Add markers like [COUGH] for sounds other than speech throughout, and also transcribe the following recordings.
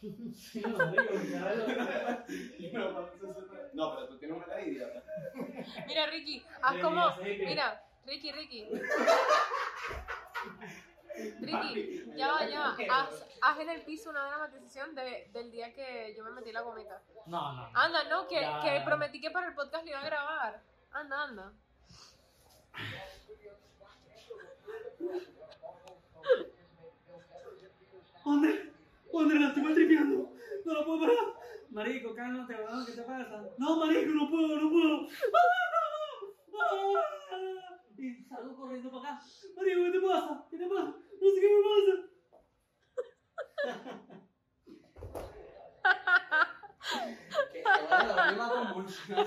Sí, [LAUGHS] no, No, pero tú tienes una idea. Mira, Ricky, haz como. Mira, Ricky, Ricky. Ricky, ya va, ya va. Haz, haz en el piso una dramatización de, del día que yo me metí la gomita. No, no. Anda, no, que, Ya. que prometí que para el podcast lo iba a grabar. Anda, anda. ¿Dónde? ¿Dónde la estoy maltripeando? No lo puedo parar. Marico, cálmate, weón, ¿qué te pasa? No, marico, no puedo, no puedo. Y salgo corriendo para acá. Marico, ¿qué te pasa? ¿Qué te pasa? No sé qué me pasa. Que la convulsión.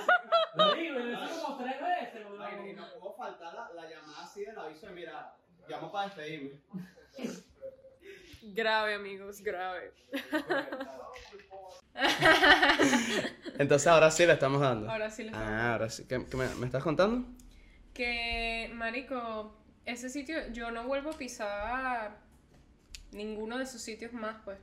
Marico, lo hice como tres veces, Ay, y weón. no pudo faltar la, la llamada así del aviso de mira, llamo para despedirme. [LAUGHS] Grave, amigos, grave. [LAUGHS] Entonces ahora sí le estamos dando. Ahora sí les Ah, ahora sí. ¿Qué, qué me, me estás contando? Que, marico, ese sitio, yo no vuelvo a pisar ninguno de esos sitios más, pues.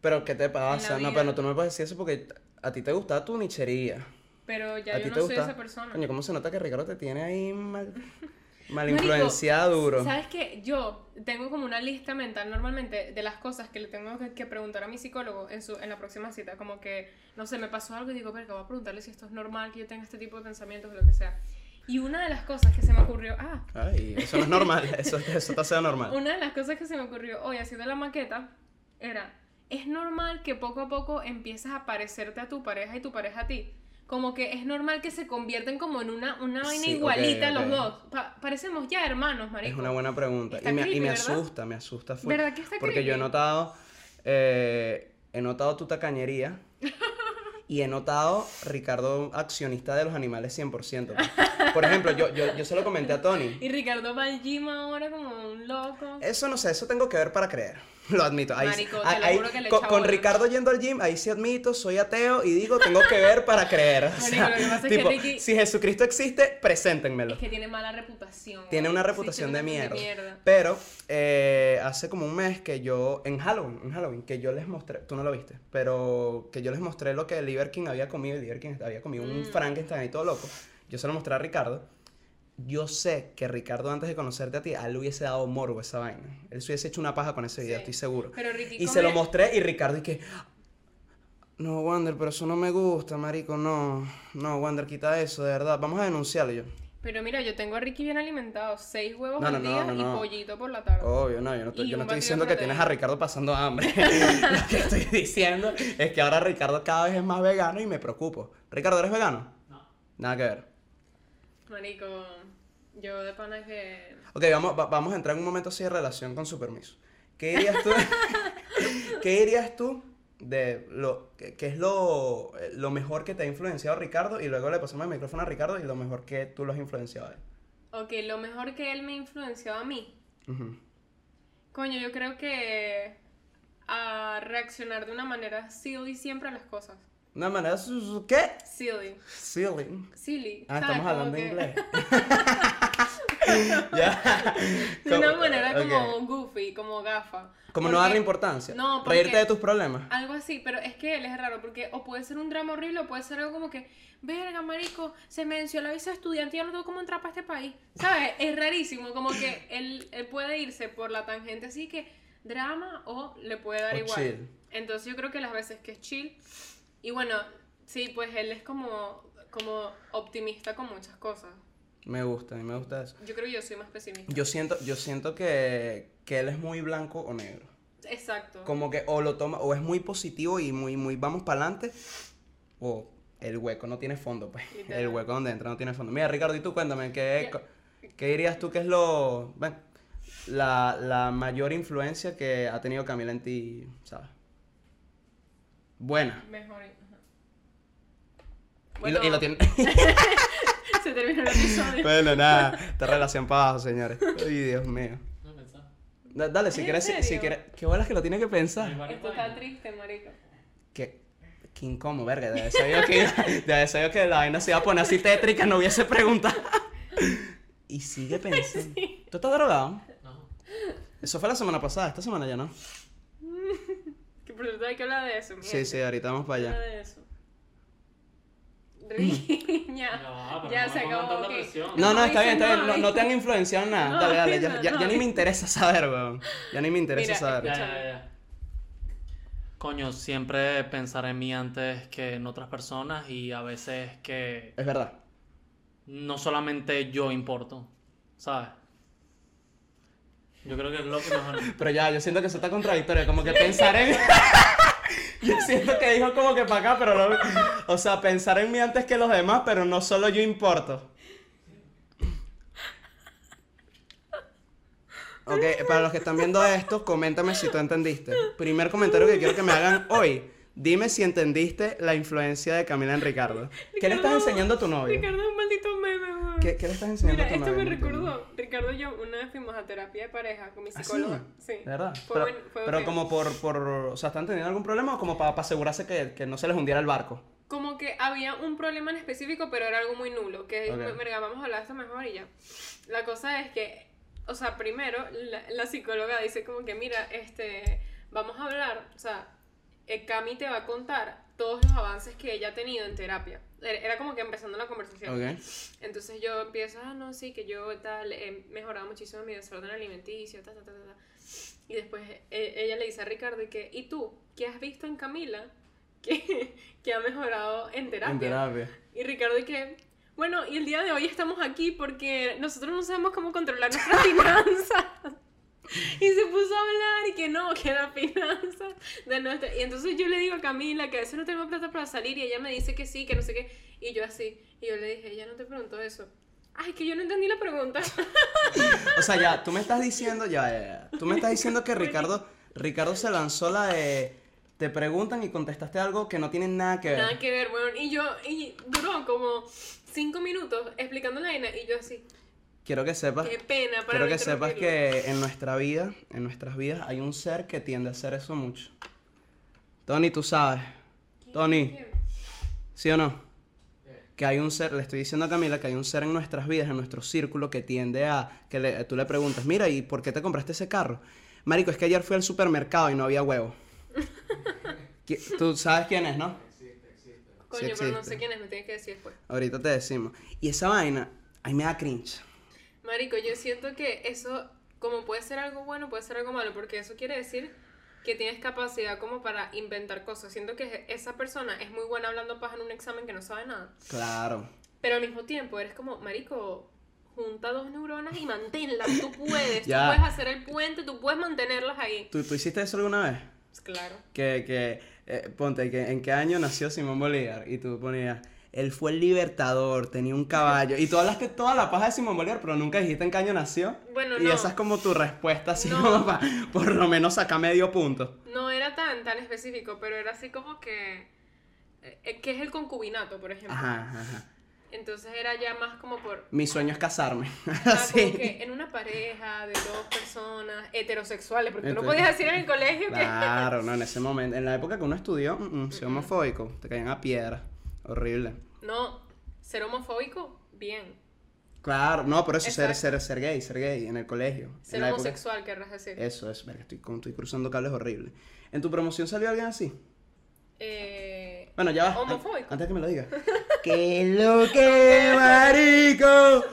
Pero ¿qué te pasa? la No, pero no, tú no me puedes decir eso porque a ti te gusta tu nichería. Pero ya ¿A yo ti no soy gusta? esa persona. Coño, ¿cómo se nota que Ricardo te tiene ahí mal, [LAUGHS] mal Marico, influenciado duro? ¿Sabes qué? Yo tengo como una lista mental normalmente de las cosas que le tengo que, que preguntar a mi psicólogo en, su, en la próxima cita. Como que, no sé, me pasó algo y digo, verga, voy a preguntarle si esto es normal, que yo tenga este tipo de pensamientos o lo que sea. Y una de las cosas que se me ocurrió, ah, Ay, eso no es normal, [LAUGHS] eso, eso te hace normal. una de las cosas que se me ocurrió hoy haciendo la maqueta era, es normal que poco a poco empieces a parecerte a tu pareja y tu pareja a ti. Como que es normal que se convierten como en una, una vaina Sí, igualita los dos. Pa- parecemos ya hermanos, marico. Es una buena pregunta. Está Y me, y me asusta, me asusta. full. ¿Verdad que está Porque yo he notado, eh, he notado tu tacañería [LAUGHS] y he notado Ricardo accionista de los animales 100%. pues. Por ejemplo, yo, yo, yo se lo comenté a Tony. [LAUGHS] Y Ricardo gym ahora como un loco. Eso no sé, eso tengo que ver para creer. [LAUGHS] Lo admito. Ahí, Marico, te ahí- lo ahí- juro que le con, echa con bola. Ricardo yendo al gym, ahí sí admito, soy ateo y digo, tengo que ver para creer. [LAUGHS] O Marico, sea, lo que pasa es que tipo, Ricky- si Jesucristo existe, preséntenmelo. Es que tiene mala reputación. Tiene una Sí, reputación tiene de una mierda. Pero eh, hace como un mes que yo, en Halloween, en Halloween, que yo les mostré, tú no lo viste, pero que yo les mostré lo que Liver King había comido, y Liver King había comido un Mm. Frankenstein ahí todo loco. Yo se lo mostré a Ricardo. Yo sé que Ricardo, antes de conocerte a ti, a él le hubiese dado morbo esa vaina. Él se hubiese hecho una paja con ese video, Sí. estoy seguro. Pero Ricky Y se lo mostré y Ricardo y que... No, Wander, pero eso no me gusta, marico, no. No, Wander, quita eso, de verdad. Vamos a denunciarlo yo. Pero mira, yo tengo a Ricky bien alimentado. Seis huevos No, al no, día no, no. y pollito por la tarde. Obvio, no, yo no, estoy, yo estoy diciendo que tienes a. Ricardo pasando hambre. [LAUGHS] Lo que estoy diciendo es que ahora Ricardo cada vez es más vegano y me preocupo. Ricardo, ¿eres vegano? No. Nada que ver. Marico, yo de pana que... Ok, vamos, va- vamos a entrar en un momento así de relación con su permiso. ¿Qué dirías tú? [LAUGHS] ¿Qué dirías tú de lo que, que es lo, lo mejor que te ha influenciado Ricardo? Y luego le pasamos el micrófono a Ricardo y lo mejor que tú lo has influenciado a él. Ok, lo mejor que él me influenció a mí. Ujú. Coño, yo creo que a reaccionar de una manera silly siempre a las cosas. Una manera... su- su- ¿Qué? Silly. Silly. Silly. Ah, estamos hablando inglés. [LAUGHS] [LAUGHS] ya. De una manera como goofy, como gafa. Como no darle importancia. No, porque- Reírte de tus problemas. Algo así, pero es que él es raro porque o puede ser un drama horrible o puede ser algo como que, verga, marico, se me venció la visa estudiante y ya no tengo cómo entrar para este país. ¿Sabes? Es rarísimo, como que él, él puede irse por la tangente así que drama o le puede dar O igual. chill. Entonces yo creo que las veces que es chill y bueno, sí, pues él es como, como optimista con muchas cosas. Me gusta, a mí me gusta eso. Yo creo que yo soy más pesimista. Yo siento, yo siento que, que él es muy blanco o negro. Exacto. Como que o lo toma, o es muy positivo y muy, muy vamos para adelante, o el hueco no tiene fondo, pues. El hueco donde entra no tiene fondo. Mira, Ricardo, y tú cuéntame, ¿qué, qué dirías tú que es lo. ven, la, la mayor influencia que ha tenido Camila en ti, ¿sabes? Buena. Mejor. ajá. Y, lo, y lo tiene. [LAUGHS] se terminó el episodio. bueno, nada, esta relación para abajo, señores. Ay, Dios mío. No pensaba. Da- dale, si ¿En quieres, si, si quieres. Qué bolas que lo tiene que pensar. Esto está triste, marico. Que, que incómodo, verga. Debe ser yo que, debe ser yo que la vaina se iba a poner así tétrica, no hubiese preguntado. Y sigue pensando. [LAUGHS] ¿Tú estás drogado? No. Eso fue la semana pasada, esta semana ya no. ¿Qué Que por cierto hay que hablar de eso, mi Sí, gente. sí, ahorita vamos para allá. de eso. [LAUGHS] Riña. No, pero ya no se acabó. tanta ok. presión. No, no, está bien, está bien. No, no te han influenciado en nada. No, dale, dale. Ya, no, ya, ya no ni me interesa saber, weón. Ya ni me interesa Mira, saber. Ya, Escúchame. ya, ya. Coño, siempre pensar en mí antes que en otras personas y a veces que Es verdad. no solamente yo importo, ¿sabes? Yo creo que es lo que mejor... [LAUGHS] Pero ya, yo siento que eso está contradictorio. Como que pensar en. [LAUGHS] yo siento que dijo como que para acá, pero no. O sea, pensar en mí antes que los demás, pero no solo yo importo. Ok, para los que están viendo esto, coméntame si tú entendiste. Primer comentario que quiero que me hagan hoy. Dime si entendiste la influencia de Camila en Ricardo. ¿Qué le estás enseñando a tu novio? Ricardo es un maldito meme. ¿Qué, qué le estás enseñando Mira, a tu esto me recordó. Ricardo y yo una vez fuimos a terapia de pareja con mi ¿Ah, sí? psicóloga. sí? ¿De verdad? Fue pero buen- fue pero como por, por, o sea, ¿están teniendo algún problema o como para, asegurarse que, que no se les hundiera el barco? Como que había un problema en específico, pero era algo muy nulo. Que, Ok. verga, vamos a hablar de esto mejor y ya. La cosa es que, o sea, primero la, la psicóloga dice como que, mira, este, vamos a hablar, o sea, eh, Cami te va a contar todos los avances que ella ha tenido en terapia. Era como que empezando la conversación. Entonces yo empiezo, ah, no, sí, que yo tal, he mejorado muchísimo mi desorden alimenticio, ta, ta, ta, ta, ta. Y después eh, ella le dice a Ricardo y que, ¿y tú? ¿Qué has visto en Camila que, [LAUGHS] que ha mejorado en terapia? En terapia. Y Ricardo y que, bueno, y el día de hoy estamos aquí porque nosotros no sabemos cómo controlar nuestras [LAUGHS] finanzas. Y se puso a hablar y que no, que la finanza de nuestra... Y entonces yo le digo a Camila que a veces no tenemos plata para salir y ella me dice que sí, que no sé qué. Y yo así, y yo le dije, ella no te preguntó eso. Ay, que yo no entendí la pregunta. [LAUGHS] O sea, ya, tú me estás [LAUGHS] diciendo, ya, ya, ya. Tú me estás diciendo que Ricardo, Ricardo se lanzó la de. Te preguntan y contestaste algo que no tiene nada que ver. Nada que ver, bueno. Y yo, y duró como cinco minutos explicando la vaina y yo así, Quiero que sepas. qué pena para Quiero que sepas que en nuestra vida, en nuestras vidas, hay un ser que tiende a hacer eso mucho. Tony, tú sabes. Tony. ¿sí o no? Que hay un ser, le estoy diciendo a Camila que hay un ser en nuestras vidas, en nuestro círculo, que tiende a que le- tú le preguntas, mira, ¿y por qué te compraste ese carro? Marico, es que ayer fui al supermercado y no había huevo. [LAUGHS] Tú sabes quién es, ¿no? Coño, Sí pero no existe. sé quién es, me tienes que decir después. Ahorita te decimos. Y esa vaina, a mí me da cringe. Marico, yo siento que eso, como puede ser algo bueno, puede ser algo malo, porque eso quiere decir que tienes capacidad como para inventar cosas. Siento que esa persona es muy buena hablando paja en un examen que no sabe nada. Claro. Pero al mismo tiempo eres como, Marico, junta dos neuronas y manténlas. Tú [LAUGHS] puedes, Ya. tú puedes hacer el puente, tú puedes mantenerlas ahí. ¿Tú, tú hiciste eso alguna vez? Pues claro. Que, que eh, ponte, que ¿en qué año nació Simón Bolívar? Y tú ponías, él fue el libertador, tenía un caballo. Y tú que toda la paja de Simón Bolívar, pero nunca dijiste en qué año nació. Bueno, y no. esa es como tu respuesta, así No. como para por lo menos sacar medio punto. No era tan, tan específico, pero era así como que... eh, ¿Qué es el concubinato, por ejemplo? Ajá, ajá. Entonces era ya más como por... Mi sueño es casarme. [LAUGHS] Ah, como Así. que en una pareja de dos personas heterosexuales, porque tú no podías decir en el colegio que... Claro, no, en ese momento. En la época que uno estudió, mm, mm, homofóbico. Te caían a piedra. Horrible. No, ser homofóbico, bien. Claro, no, por eso ser, ser, ser gay, ser gay en el colegio. Ser en la época- homosexual, querrás decir. Eso es, verga, estoy, estoy cruzando cables horrible. ¿En tu promoción salió alguien así? Eh, Bueno, ya va. Homofóbico. Antes que me lo diga. [LAUGHS] ¡Qué lo que, marico!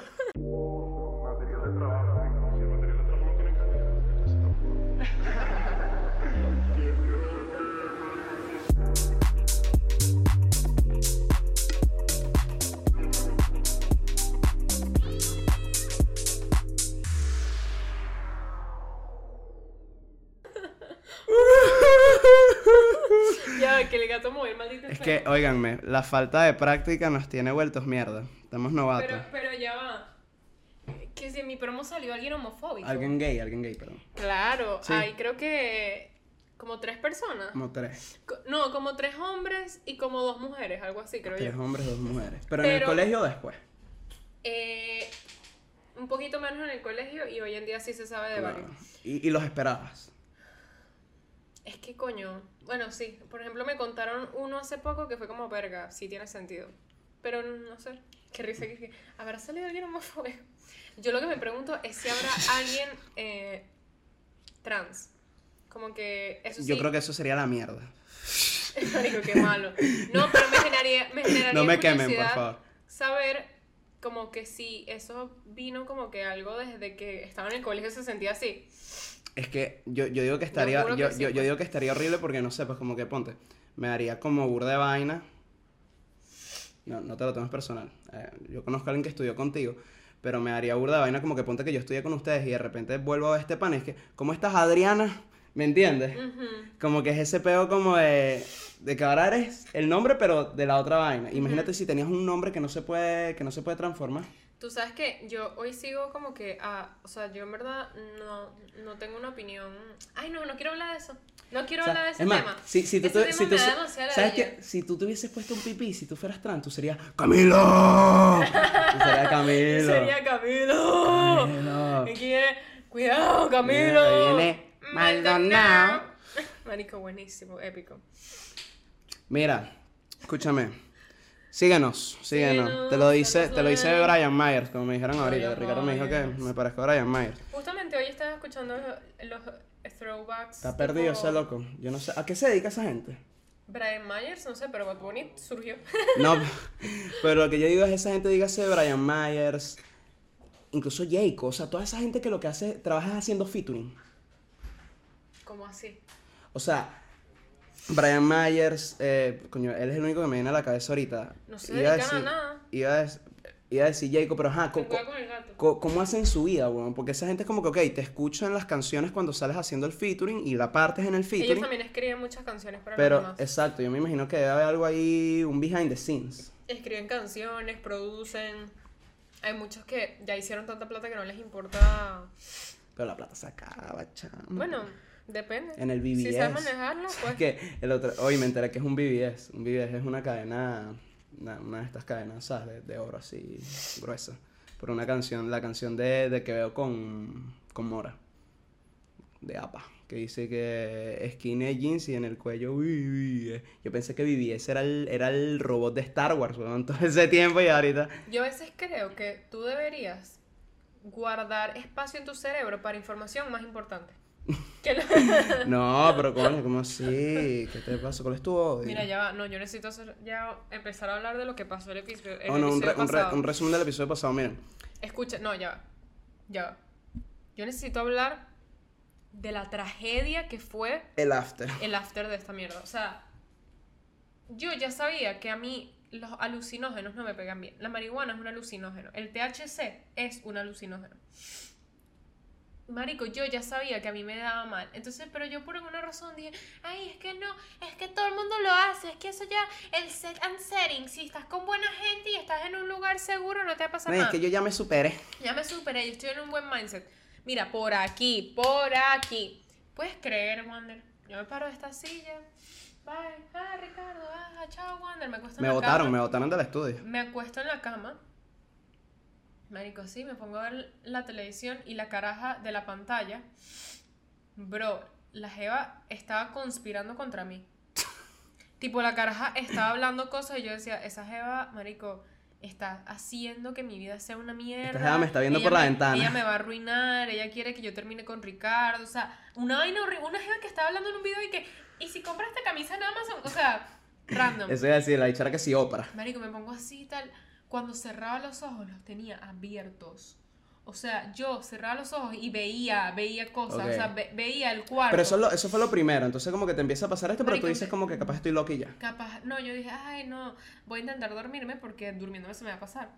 Óiganme, la falta de práctica nos tiene vueltos mierda. Estamos novatos. Pero, pero ya va. Que si en mi promo salió alguien homofóbico. Alguien gay, alguien gay, perdón. Claro, Sí. hay creo que como tres personas. Como tres. Co- No, como tres hombres y como dos mujeres, algo así, creo Tres yo. hombres, dos mujeres. Pero, en el colegio después. Eh, un poquito menos en el colegio y hoy en día sí se sabe de Claro. varios. Y, y los esperabas. Es que coño, bueno, sí, por ejemplo me contaron uno hace poco que fue como verga, sí tiene sentido. Pero no sé, qué risa que, habrá salido alguien homofóbico. Yo lo que me pregunto es si habrá [LAUGHS] alguien eh, trans. Como que eso sí. Yo creo que eso sería la mierda. [LAUGHS] Marico, qué malo. No, pero me generaría, me [LAUGHS] generaría No me quemen, por favor. Saber como que si eso vino como que algo desde que estaba en el colegio se sentía así. Es que yo, yo digo que estaría, yo, que sí, yo, pues. digo que estaría horrible porque no sé, pues como que ponte, me daría como burda de vaina. No, no te lo tomes personal. Eh, yo conozco a alguien que estudió contigo, pero me daría burda de vaina como que ponte que yo estudié con ustedes y de repente vuelvo a ver este pan. y Es que, ¿cómo estás, Adriana? ¿Me entiendes? Como que es ese peo como de, de que ahora eres el nombre, pero de la otra vaina. Imagínate si tenías un nombre que no se puede, que no se puede transformar. Tú sabes que yo hoy sigo como que, ah, o sea, yo en verdad no, no tengo una opinión. Ay, no, no quiero hablar de eso. No quiero O sea, hablar de ese tema. Si, si tú, Ese te- tema si me tú da ¿Sabes qué? Si tú te hubieses puesto un pipí, si tú fueras trans, tú serías ¡Camilo! Tú serías Camilo. Sería Camilo. Camilo. ¿Qué quiere? Cuidado, Camilo. Viene Maldonado. Marico, buenísimo, épico. Mira, escúchame. Síguenos, síguenos. Síguenos, Te lo dice, te lo dice. Brian Myers, como me dijeron ahorita. Brian Ricardo me dijo que me parezco a Brian Myers. Justamente hoy estaba escuchando los throwbacks. Está perdido ese loco. Yo no sé. ¿A qué se dedica esa gente? Brian Myers, no sé, pero Bad Bunny surgió. No, [LAUGHS] pero lo que yo digo es esa gente, dígase Brian Myers, incluso Jayco, o sea, toda esa gente que lo que hace, trabaja haciendo featuring. como así? O sea, Brian Myers, eh, coño, él es el único que me viene a la cabeza ahorita. No se Iba a dedican a decir- nada. Iba a, dec- iba a decir Jayco, pero ajá, co- co- ¿cómo hacen su vida, weón? Porque esa gente es como que, ok, te escuchan las canciones cuando sales haciendo el featuring y la partes en el Ellos featuring. también escriben muchas canciones para Pero, los demás. exacto, yo me imagino que debe haber algo ahí, un behind the scenes. Escriben canciones, producen. Hay muchos que ya hicieron tanta plata que no les importa. Pero la plata se acaba, chamo. Bueno, depende. En el Si BBS. sabes manejarla, Es [LAUGHS] pues. que el otro, hoy me enteré que es un BBS. Un BBS es una cadena, una, una de estas cadenas, ¿sabes? De, de oro así, gruesa. Por una canción, la canción de, de que veo con, con Mora. De APA. Que dice que skinny jeans y en el cuello BBS. Yo pensé que BBS era el, era el robot de Star Wars, weón, [LAUGHS] todo ese tiempo y ahorita. Yo a veces creo que tú deberías guardar espacio en tu cerebro para información más importante. [LAUGHS] No, pero coño, ¿cómo así? ¿Qué te pasa? ¿Cuál es tu odio? Mira, ya va. No, yo necesito hacer- ya empezar a hablar de lo que pasó el episodio. el Oh, no, un, re- pasado. un resumen del episodio pasado, miren. Escucha, no, ya va. Ya va. Yo necesito hablar de la tragedia que fue El after. el after de esta mierda. O sea, yo ya sabía que a mí los alucinógenos no me pegan bien. La marihuana es un alucinógeno. El THC es un alucinógeno. Marico, yo ya sabía que a mí me daba mal. Entonces, pero yo por alguna razón dije, ay, es que no, es que todo el mundo lo hace, es que eso ya, el set and setting, si estás con buena gente y estás en un lugar seguro, no te va a pasar No, es nada. que yo ya me superé. Ya me superé, yo estoy en un buen mindset. Mira, por aquí, por aquí. ¿Puedes creer, Wander? Yo me paro de esta silla. Bye. Ah, Ricardo. Ah, chao, Wander. Me acuesto en Me la votaron, cama. me votaron del estudio. Me acuesto en la cama. Marico, sí, me pongo a ver la televisión y la caraja de la pantalla. Bro, la Jeva estaba conspirando contra mí. tipo, la caraja estaba hablando cosas y yo decía, esa Jeva, Marico, está haciendo que mi vida sea una mierda. jeva me está viendo Ella por la me- ventana. Ella me va a arruinar, ella quiere que yo termine con Ricardo. O sea, una vaina horrible. Una Jeva que estaba hablando en un video y que, ¿y si compras esta camisa en Amazon? O sea, random. Eso a decir, la dichara que sí, ópera. Marico, me pongo así y tal. Cuando cerraba los ojos, los tenía abiertos. O sea, yo cerraba los ojos y veía, veía cosas. O sea, ve- veía el cuarto. Pero eso, es lo- eso fue lo primero, entonces como que te empieza a pasar esto, pero tú dices como que capaz estoy loca y ya. Capaz, no, yo dije, ay, no, voy a intentar dormirme porque durmiéndome se me va a pasar.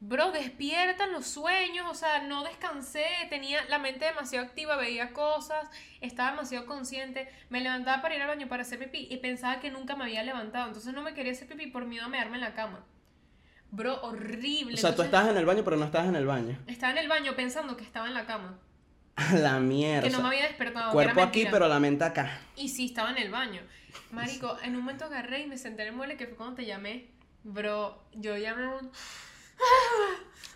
Bro, despiertan los sueños, o sea, no descansé, tenía la mente demasiado activa, veía cosas, estaba demasiado consciente, me levantaba para ir al baño para hacer pipí y pensaba que nunca me había levantado, entonces no me quería hacer pipí por miedo a mearme en la cama. Bro, horrible. O sea, tú estabas en el baño, pero no estabas en el baño. Estaba en el baño pensando que estaba en la cama, [LAUGHS] A la mierda. que o no sea, me había despertado. cuerpo aquí, pero la mente acá. Y sí, estaba en el baño. Marico, en un momento agarré y me senté en el mueble que fue cuando te llamé. Bro, yo llamé un...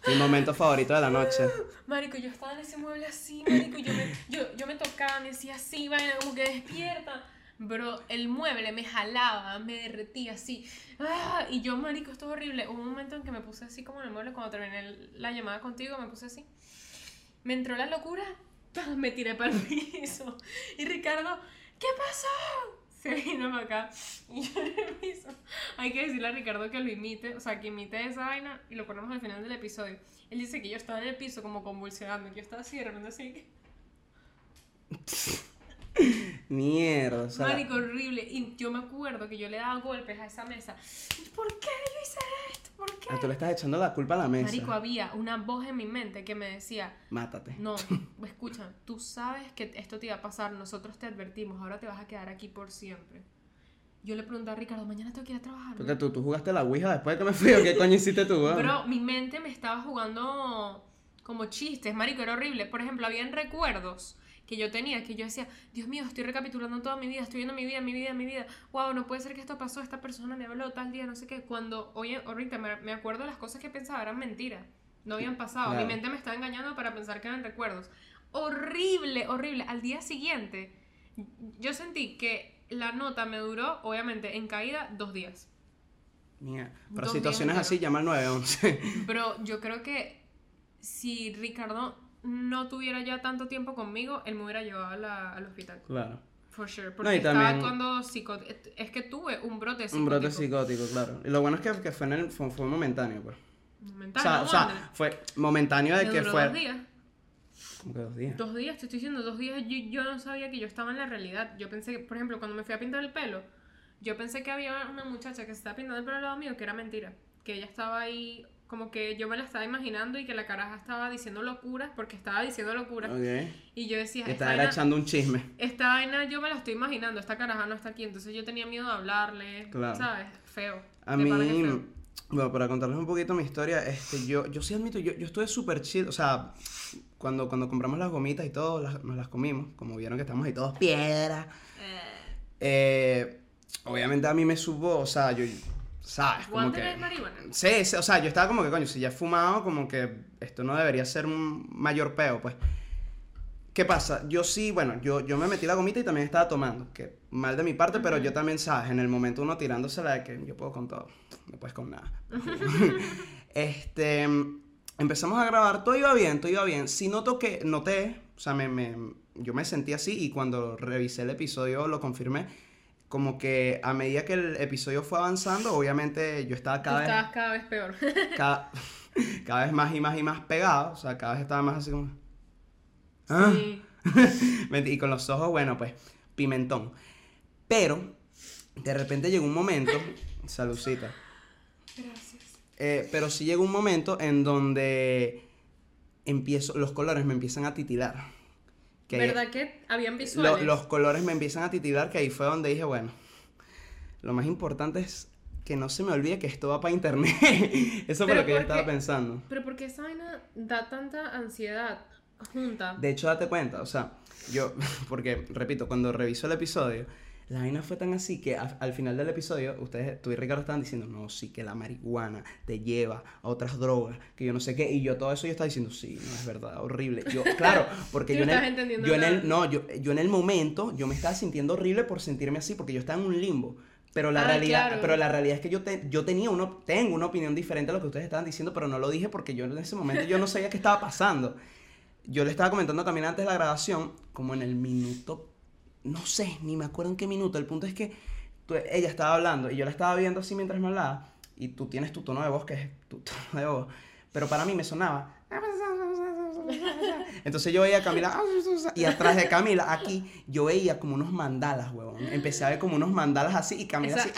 Mi momento favorito de la noche. Marico, yo estaba en ese mueble así, marico, y yo me, yo, yo me tocaba, me decía así, vaina, como que despierta. Bro, el mueble me jalaba, me derretía así. Ah, y yo, marico, esto es horrible. Hubo un momento en que me puse así como en el mueble cuando terminé la llamada contigo, me puse así. Me entró la locura. ¡pam! me tiré para el [LAUGHS] piso. Y Ricardo, ¿qué pasó? Se vino para acá y yo en el piso. Hay que decirle a Ricardo que lo imite, o sea, que imite esa vaina y lo ponemos al final del episodio. Él dice que yo estaba en el piso como convulsionando, que yo estaba así, de repente así. [LAUGHS] Mierda, o sea. Marico, horrible. Y yo me acuerdo que yo le daba golpes a esa mesa. ¿Por qué yo hice esto? ¿Por qué? ah, Tú le estás echando la culpa a la mesa. Marico, había una voz en mi mente que me decía, Mátate. no, [LAUGHS] escucha, tú sabes que esto te iba a pasar, nosotros te advertimos, ahora te vas a quedar aquí por siempre. Yo le pregunté a Ricardo, mañana tengo que ir a trabajar. ¿no?". Porque tú, tú jugaste la Ouija después de que me fui, ¿o qué coño hiciste tú, weón? Pero mi mente me estaba jugando como chistes, marico, era horrible. Por ejemplo, habían recuerdos que yo tenía, que yo decía, Dios mío, estoy recapitulando toda mi vida, estoy viendo mi vida, mi vida, mi vida. Wow, no puede ser que esto pasó, esta persona me habló tal día, no sé qué. Cuando hoy ahorita me, me acuerdo las cosas que pensaba, eran mentiras. No habían pasado. Claro. Mi mente me estaba engañando para pensar que eran recuerdos. Horrible, horrible. Al día siguiente, yo sentí que la nota me duró, obviamente, en caída, dos días. Mierda. Para situaciones así, llama al 911. Pero yo creo que si Ricardo no tuviera ya tanto tiempo conmigo, él me hubiera llevado a la- al hospital. claro. For sure. No, Porque y estaba actuando psicótico. Es que tuve un brote psicótico. Un brote psicótico, claro. Y lo bueno es que, que fue, en el- fue, fue momentáneo, pues. O Momentáneo, sea, o sea, fue momentáneo de Me que duró fue. dos días. ¿Cómo que dos días? Dos días, te estoy diciendo, dos días. Yo, yo no sabía que yo estaba en la realidad. Yo pensé, que, por ejemplo, cuando me fui a pintar el pelo, yo pensé que había una muchacha que se estaba pintando el pelo al lado mío, que era mentira. Que ella estaba ahí, como que yo me la estaba imaginando y que la caraja estaba diciendo locuras, porque estaba diciendo locuras. Ok. Y yo decía, esta vaina, echando un chisme. esta vaina yo me la estoy imaginando, esta caraja no está aquí. Entonces yo tenía miedo de hablarle, Claro. ¿sabes? Feo. A mí, feo. bueno, para contarles un poquito mi historia, este, yo, yo sí admito, yo, yo estuve súper chill, o sea, cuando, cuando compramos las gomitas y todo, las- nos las comimos, como vieron que estamos ahí todos piedra. Eh, obviamente a mí me supo, o sea, yo, ¿sabes? Como ¿Wander que... es marihuana? Sí, sí, o sea, yo estaba como que, coño, si ya he fumado, como que esto no debería ser un mayor peo, pues. ¿Qué pasa? Yo sí, bueno, yo, yo me metí la gomita y también estaba tomando, que mal de mi parte, pero yo también, ¿sabes? En el momento uno tirándosela de que yo puedo con todo, no puedes con nada. [LAUGHS] este, empezamos a grabar, todo iba bien, todo iba bien. Sí noto que, noté, o sea, me, me- yo me sentí así y cuando revisé el episodio lo confirmé, como que a medida que el episodio fue avanzando, obviamente yo estaba cada vez estabas cada vez peor. [LAUGHS] cada, [LAUGHS] cada vez más y más y más pegado, o sea, cada vez estaba más así como... ¿Ah? Sí. [LAUGHS] Y con los ojos, bueno, pues, pimentón. Pero, de repente llegó un momento, saludcita, Gracias. eh, pero sí llegó un momento en donde empiezo, los colores me empiezan a titilar. Que ¿Verdad que habían lo- visuales? los colores me empiezan a titilar, que ahí fue donde dije, bueno, lo más importante es que no se me olvide que esto va para internet. [LAUGHS] Eso fue lo que yo ¿por estaba qué? pensando. Pero porque esa vaina da tanta ansiedad junta. De hecho, date cuenta, o sea, yo, [LAUGHS] porque, repito, cuando reviso el episodio, la vaina fue tan así que a- al final del episodio, ustedes, tú y Ricardo estaban diciendo, no, sí, que la marihuana te lleva a otras drogas, que yo no sé qué, y yo todo eso yo estaba diciendo, sí, no es verdad, horrible. Yo, [LAUGHS] claro, porque yo en el, yo en no, yo, yo en el momento, yo me estaba sintiendo horrible por sentirme así, porque yo estaba en un limbo. Pero la Ah, realidad, claro. pero la realidad es que yo, te- yo tenía uno, tengo una opinión diferente a lo que ustedes estaban diciendo, pero no lo dije porque yo en ese momento yo no sabía qué estaba pasando. Yo le estaba comentando también antes de la grabación, como en el minuto, no sé, ni me acuerdo en qué minuto. El punto es que tú- ella estaba hablando y yo la estaba viendo así mientras me hablaba. Y tú tienes tu tono de voz, que es tu [LAUGHS] tono de voz. Pero para mí me sonaba. Entonces yo veía a Camila. Y atrás de Camila, aquí, yo veía como unos mandalas, huevón. Empecé a ver como unos mandalas así y Camila Esa- así.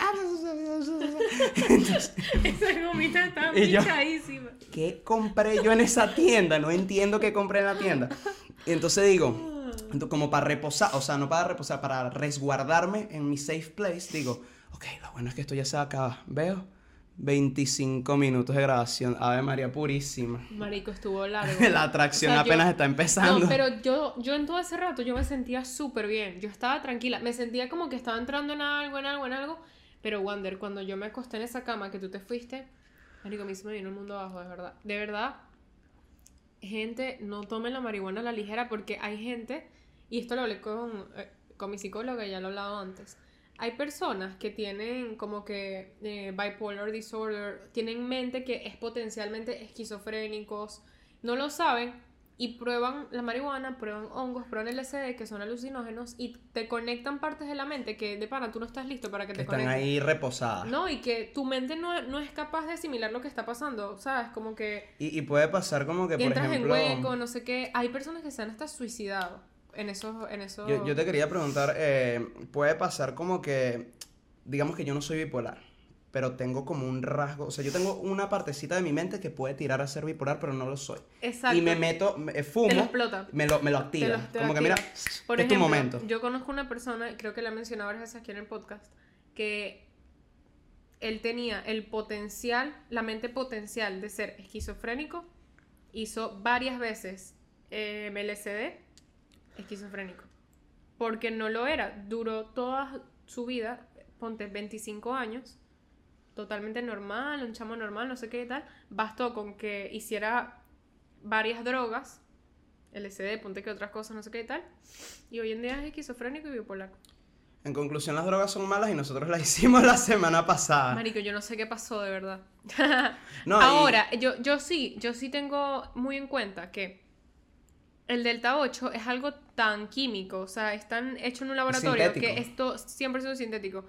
Entonces, Esa gomita está pichadísima. ¿qué compré yo en esa tienda? No entiendo qué compré en la tienda. Entonces digo, como para reposar, o sea, no para reposar, para resguardarme en mi safe place, digo, ok, lo bueno es que esto ya se acaba. Veo 25 minutos de grabación. Ave María Purísima. Marico, estuvo largo. [LAUGHS] La atracción O sea, yo- apenas está empezando. No, pero yo, yo en todo ese rato yo me sentía súper bien. Yo estaba tranquila. Me sentía como que estaba entrando en algo, en algo, en algo. Pero Wander, cuando yo me acosté en esa cama que tú te fuiste, Marico, a mí se me vino el mundo abajo, de verdad. De verdad, gente, no tomen la marihuana a la ligera porque hay gente, y esto lo hablé con, eh, con mi psicóloga, ya lo he hablado antes. Hay personas que tienen como que eh, bipolar disorder, tienen mente que es potencialmente esquizofrénicos, no lo saben, y prueban la marihuana, prueban hongos, prueban LSD, que son alucinógenos, y te conectan partes de la mente que de pana tú no estás listo para que Que te están conecten. ahí reposadas. No, y que tu mente no, no es capaz de asimilar lo que está pasando, ¿sabes? Como que Y, y puede pasar como que, por entras ejemplo... en hueco, no sé qué. Hay personas que se han hasta suicidado en esos... En esos... Yo, yo te quería preguntar, eh, puede pasar como que, digamos que yo no soy bipolar, pero tengo como un rasgo, o sea, yo tengo una partecita de mi mente que puede tirar a ser bipolar, pero no lo soy. Exacto. Y me meto, me- eh, fumo, Te lo explota. me lo, me lo activa. Te lo- te lo como que mira. Por es tu ejemplo, momento. yo conozco una persona, creo que la he mencionado varias veces aquí en el podcast, que él tenía el potencial, la mente potencial de ser esquizofrénico, hizo varias veces eh, LSD esquizofrénico, porque no lo era, duró toda su vida, ponte 25 años, totalmente normal, un chamo normal, no sé qué y tal, bastó con que hiciera varias drogas, LSD, ponte que otras cosas, no sé qué y tal, y hoy en día es esquizofrénico y bipolar. En conclusión, las drogas son malas y nosotros las [LAUGHS] hicimos la semana pasada. Marico, yo no sé qué pasó de verdad. [LAUGHS] No, y- Ahora, yo, yo sí, yo sí tengo muy en cuenta que el Delta 8 es algo tan químico, o sea, es tan hecho en un laboratorio Sintético. que esto 100% sintético.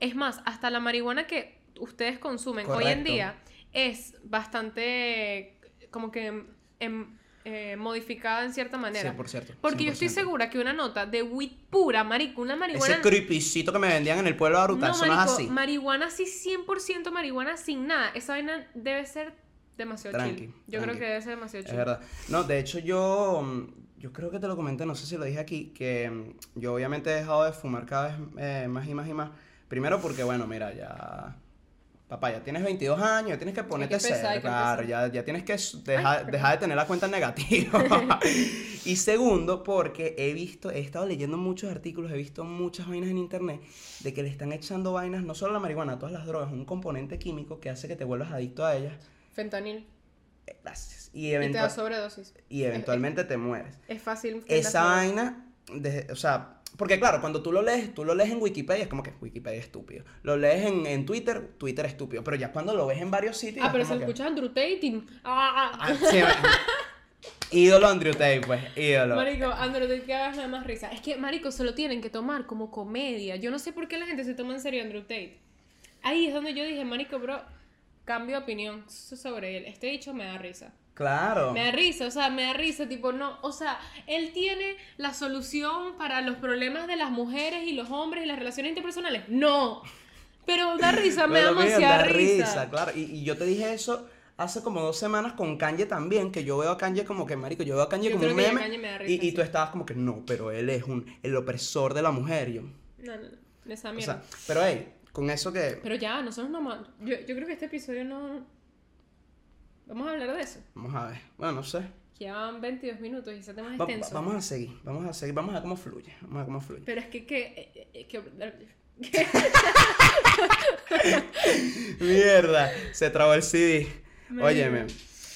Es más, hasta la marihuana que ustedes consumen hoy en día es bastante como que em, eh, modificada en cierta manera. Sí, por cierto. Porque yo estoy 100%. segura que una nota de weed pura, marico, una marihuana... Ese creepycito que me vendían en el pueblo de Brutal, No, es marico, así. marihuana sí, 100% marihuana sin nada. Esa vaina debe ser demasiado Tranqui, chill. Yo creo que debe ser demasiado Es chill. verdad. No, de hecho yo, yo creo que te lo comenté, no sé si lo dije aquí, que mm, yo obviamente he dejado de fumar cada vez eh, más y más y más. Primero porque, bueno, mira, ya... Papá, ya tienes 22 años, ya tienes que ponerte que claro, ya, ya tienes que dejar, dejar de tener la cuenta negativa. [LAUGHS] y segundo, porque he visto, he estado leyendo muchos artículos, he visto muchas vainas en internet de que le están echando vainas, no solo a la marihuana, a todas las drogas, un componente químico que hace que te vuelvas adicto a ellas. Fentanil. Eh, Gracias. Y, Y te da sobredosis. y eventualmente te mueres. Es fácil. Esa vaina, de- o sea, porque claro, cuando tú lo lees, tú lo lees en Wikipedia, es como que Wikipedia es estúpido. Lo lees en, en Twitter, Twitter es estúpido. Pero ya cuando lo ves en varios sitios. Ah, pero se lo que- escuchas Andrew Tate y... Ah, ah. Ah, sí, [LAUGHS] ídolo Andrew Tate, pues, ídolo. Marico, Andrew Tate que hagas nada más risa. Es que, Marico, se lo tienen que tomar como comedia. Yo no sé por qué la gente se toma en serio Andrew Tate. Ahí es donde yo dije, Marico, bro, cambio de opinión sobre él. Este dicho me da risa. Claro. Me da risa, o sea, me da risa, tipo, no, o sea, él tiene la solución para los problemas de las mujeres y los hombres y las relaciones interpersonales. No, pero da risa, me da demasiada da risa. claro. Y, y yo te dije eso hace como dos semanas con Kanye también, que yo veo a Kanye como que, marico, yo veo a Kanye Yo como un meme. Kanye me y, risa, y sí. tú estabas como que, no, pero él es un, el opresor de la mujer. y yo, No, no, no, esa o mierda. sea, pero hey, con eso que... pero ya, nosotros no más. Yo, yo creo que este episodio no. Vamos a hablar de eso. Vamos a ver. Bueno, no sé. Que ya van 22 minutos y ese tema es Va- extenso. vamos a seguir, vamos a seguir, vamos a ver cómo fluye, vamos a ver cómo fluye. Pero es que, que, eh, eh, que, [LAUGHS] Mierda, se trabó el CD. Óyeme,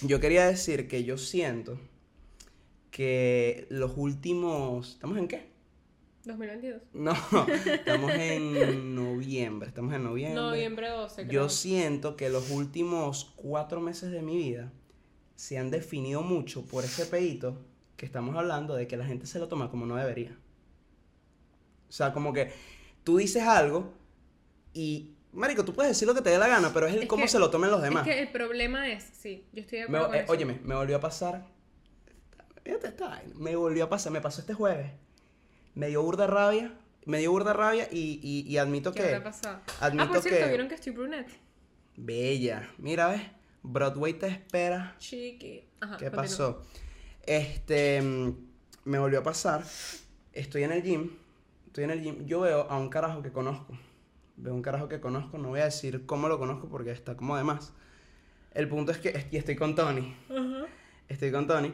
yo quería decir que yo siento que los últimos... ¿Estamos en qué? 2022. No, estamos en noviembre, estamos en noviembre. Noviembre 12, creo. Yo siento que los últimos cuatro meses de mi vida se han definido mucho por ese pedito que estamos hablando de que la gente se lo toma como no debería. O sea, como que tú dices algo y, marico, tú puedes decir lo que te dé la gana, pero es el Es cómo que- se lo tomen los demás. Es que el problema es, sí, yo estoy de Me- acuerdo con eh, eso. óyeme, me volvió a pasar. Me volvió a pasar, me pasó este jueves. Me dio burda rabia, me dio burda rabia y, y, y admito ¿Qué que... habrá pasado? admito ah, por cierto, que- ¿vieron que estoy brunette? Bella. Mira, ves, Broadway te espera. Chiqui. Ajá, ¿Qué pasó? Este, mm, me volvió a pasar. Estoy en el gym. Estoy en el gym. Yo veo a un carajo que conozco. Veo un carajo que conozco. No voy a decir cómo lo conozco porque está como de más. El punto es que y estoy con Tony. Estoy con Tony.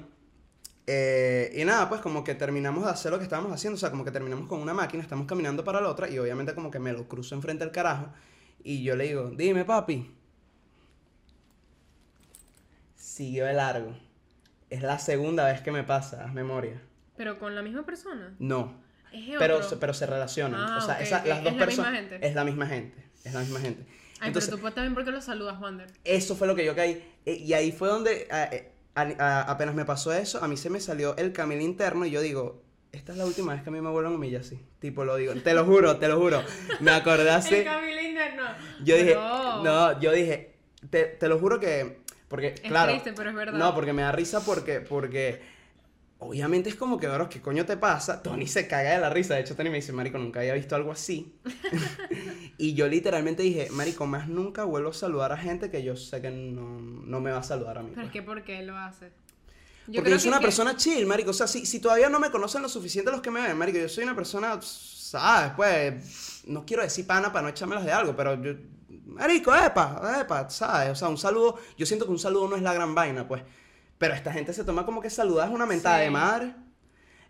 Eh, y nada, pues como que terminamos de hacer lo que estábamos haciendo. O sea, como que terminamos con una máquina, estamos caminando para la otra. Y obviamente como que me lo cruzo enfrente al carajo. Y yo le digo, dime papi. Siguió de largo. Es la segunda vez que me pasa, haz memoria. Pero con la misma persona. No. Es Pero, otro. pero se relacionan. Ah, o sea, ok, esa- las dos personas. Es la misma gente. Es la misma gente. Ay, Entonces, pero tú puedes también porque lo saludas, Wander. eso fue lo que yo caí. Eh, Y ahí fue donde. ah, eh, a- a- apenas me pasó eso, a mí se me salió el camino interno y yo digo, esta es la última vez que a mí me vuelven a humillar así. Tipo, lo digo, te lo juro, te lo juro. Me acordé así. [LAUGHS] El Camilo interno. Yo dije, no, yo dije, te, te lo juro que, porque, Es claro. triste, pero es verdad. No, porque me da risa porque, porque, obviamente es como que, bro, ¿qué coño te pasa? Tony se caga de la risa, de hecho Tony me dice, marico, nunca había visto algo así. [LAUGHS] y yo literalmente dije, marico, más nunca vuelvo a saludar a gente que yo sé que no, no me va a saludar a mí. Pero pues. es que, ¿por qué lo hace? Porque yo soy una que- persona chill, marico. O sea, si, si todavía no me conocen lo suficiente los que me ven, marico, yo soy una persona, ¿sabes? Pues, no quiero decir pana para no echármelas de algo, pero yo, marico, epa, epa, ¿sabes? O sea, un saludo, yo siento que un saludo no es la gran vaina, pues. Pero esta gente se toma como que saludar es una mentada Sí. de madre.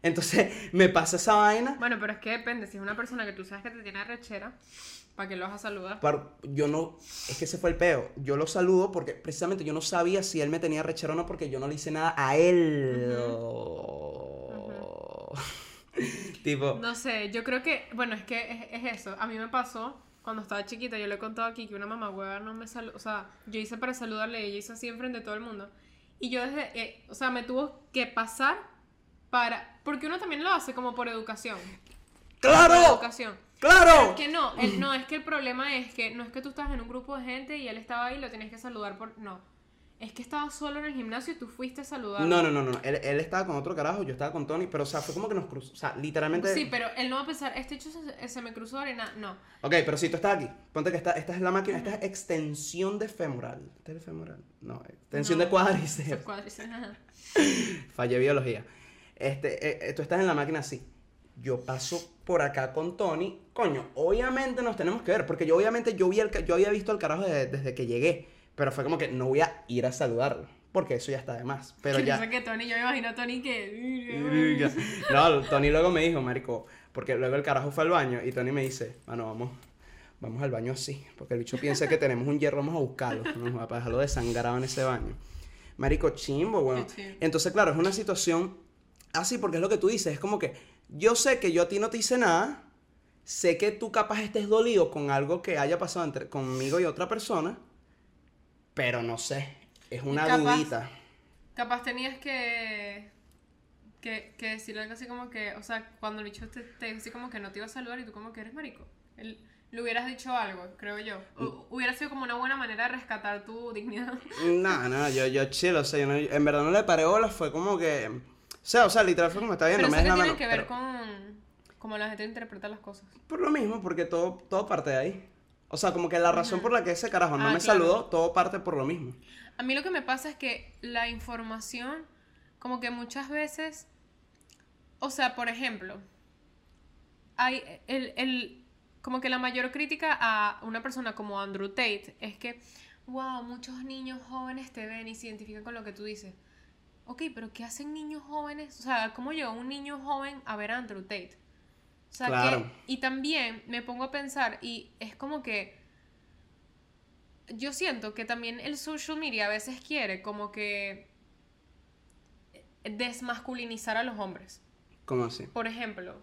Entonces, [LAUGHS] me pasa esa vaina. Bueno, pero es que depende. Si es una persona que tú sabes que te tiene rechera, ¿para qué lo vas a saludar? Par- yo no, es que ese fue el peo. Yo lo saludo porque precisamente yo no sabía si él me tenía rechero o no porque yo no le hice nada a él. [LAUGHS] tipo, No sé, yo creo que, bueno, es que es, es eso. A mí me pasó cuando estaba chiquita, yo le he contado aquí que una mamá hueva no me saludó, o sea, yo hice para saludarle y ella hizo así enfrente de todo el mundo. Y yo desde, eh, o sea, me tuvo que pasar para, porque uno también lo hace como por educación. Por ¡Claro! educación. ¡Claro! Es que no, el- no, es que el problema es que no es que tú estás en un grupo de gente y él estaba ahí y lo tenías que saludar por, no. Es que estaba solo en el gimnasio y tú fuiste a saludar. No, no, no, no. Él, él estaba con otro carajo, yo estaba con Tony, pero o sea, fue como que nos cruzó. O sea, literalmente. Sí, pero él no va a pensar, este hecho se, se me cruzó arena, no. Ok, pero si tú estás aquí, ponte que esta, esta es la máquina, esta es extensión de femoral. ¿Esta es el femoral? No, extensión No, de cuádriceps. Cuádriceps. [LAUGHS] Fallé biología. Este, eh, eh, tú estás en la máquina así. Yo paso por acá con Tony. Coño, obviamente nos tenemos que ver. Porque yo obviamente yo, vi el, yo había visto al carajo de- desde que llegué. Pero fue como que no voy a ir a saludarlo. Porque eso ya está de más. Pero Que ya. que Tony, yo me imagino a Tony que. [LAUGHS] No, Tony luego me dijo, marico, porque luego el carajo fue al baño y Tony me dice, bueno, vamos, vamos al baño así, porque el bicho piensa que tenemos un hierro, [LAUGHS] vamos a buscarlo, ¿no? para dejarlo desangrado en ese baño. Marico, chimbo, bueno. Entonces, claro, es una situación así, porque es lo que tú dices, es como que yo sé que yo a ti no te hice nada, sé que tú capaz estés dolido con algo que haya pasado entre conmigo y otra persona, pero no sé, es una capaz- dudita. Capaz tenías que. Que, que decirle algo así como que. O sea, cuando el bicho te, te dijo así como que no te iba a saludar y tú como que eres marico. Él, le hubieras dicho algo, creo yo. O- hubiera sido como una buena manera de rescatar tu dignidad. [LAUGHS] No, no, yo, yo chill, o sea, yo no- en verdad no le paré bolas, fue como que... O sea, o sea, literal fue como está bien, Pero eso que tiene que ver pero con. Como la gente interpreta las cosas. Por lo mismo, porque todo, todo parte de ahí. O sea, como que la razón por la que ese carajo no Ah, me claro. saludó, todo parte por lo mismo. A mí lo que me pasa es que la información, como que muchas veces, o sea, por ejemplo, hay el, el- como que la mayor crítica a una persona como Andrew Tate es que, wow, muchos niños jóvenes te ven y se identifican con lo que tú dices. Ok, pero ¿qué hacen niños jóvenes? O sea, ¿cómo llegó un niño joven a ver a Andrew Tate? O sea, Claro. que, y también me pongo a pensar, y es como que yo siento que también el social media a veces quiere como que desmasculinizar a los hombres. ¿Cómo así? Por ejemplo,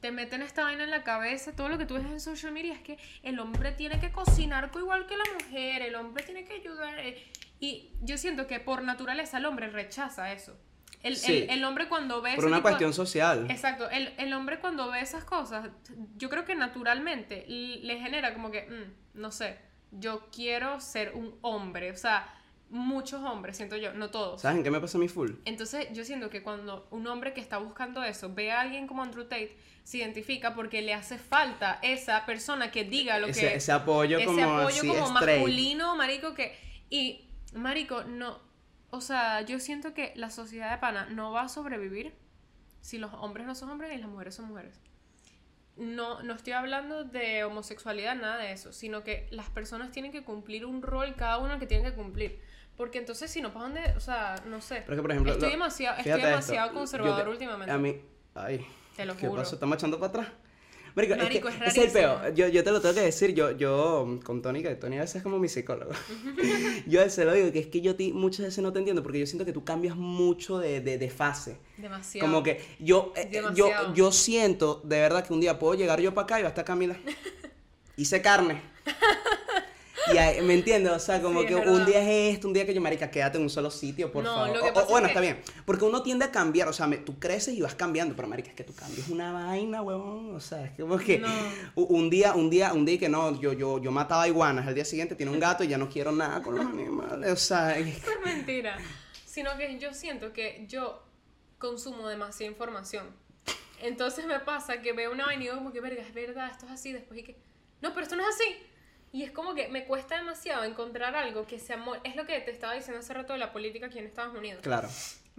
te meten esta vaina en la cabeza, todo lo que tú ves en social media es que el hombre tiene que cocinar co- igual que la mujer, el hombre tiene que ayudar. eh, Y yo siento que por naturaleza el hombre rechaza eso. El, Sí. el- el hombre cuando ve Por una tipo cuestión social. Exacto, el, el hombre cuando ve esas cosas, yo creo que naturalmente le genera como que, mm, no sé, yo quiero ser un hombre, o sea, muchos hombres, siento yo, no todos. ¿Sabes en qué me pasa a mí full? Entonces yo siento que cuando un hombre que está buscando eso ve a alguien como Andrew Tate, se identifica porque le hace falta esa persona que diga lo Ese, que... ese apoyo ese como apoyo como masculino, marico, que... Y, marico, no... O sea, yo siento que la sociedad de pana no va a sobrevivir si los hombres no son hombres y las mujeres son mujeres. No, no estoy hablando de homosexualidad, nada de eso, sino que las personas tienen que cumplir un rol, cada uno que tiene que cumplir. Porque entonces si no pasan de, o sea, no sé. Pero es que, por ejemplo... estoy lo- demasiado, estoy esto, demasiado conservador te- últimamente. A mí... Ay, Te lo ¿qué juro. pasó? ¿Estamos echando para atrás? Marico, Marico, es, es que ese es el rarísimo. peo. Yo, yo te lo tengo que decir, yo, yo con Tony, que Tony a veces es como mi psicólogo. [LAUGHS] yo veces lo digo, que es que yo ti muchas veces no te entiendo, porque yo siento que tú cambias mucho de, de, de fase. Demasiado. Como que yo, eh, yo, yo siento de verdad que un día puedo llegar yo para acá y va a estar Camila. [LAUGHS] Hice carne. Y ahí- ¿me entiendes? O sea, como Sí, que un día es esto, un día que yo, marica, quédate en un solo sitio, por No, favor. lo que O- pasa o, bueno, es que- está bien. Porque uno tiende a cambiar, o sea, me- tú creces y vas cambiando, pero marica, es que tu cambio es una vaina, huevón. O sea, es que como que No. un día, un día, un día que no, yo, yo, yo mataba iguanas, al día siguiente tiene un gato y ya no quiero nada con los animales. O sea, es mentira. Sino que yo siento que yo consumo demasiada información. Entonces me pasa que veo una vaina y digo como que, verga, es verdad, esto es así. Después y que, no, pero esto no es así. Y es como que me cuesta demasiado encontrar algo que sea... Es lo que te estaba diciendo hace rato de la política aquí en Estados Unidos. claro.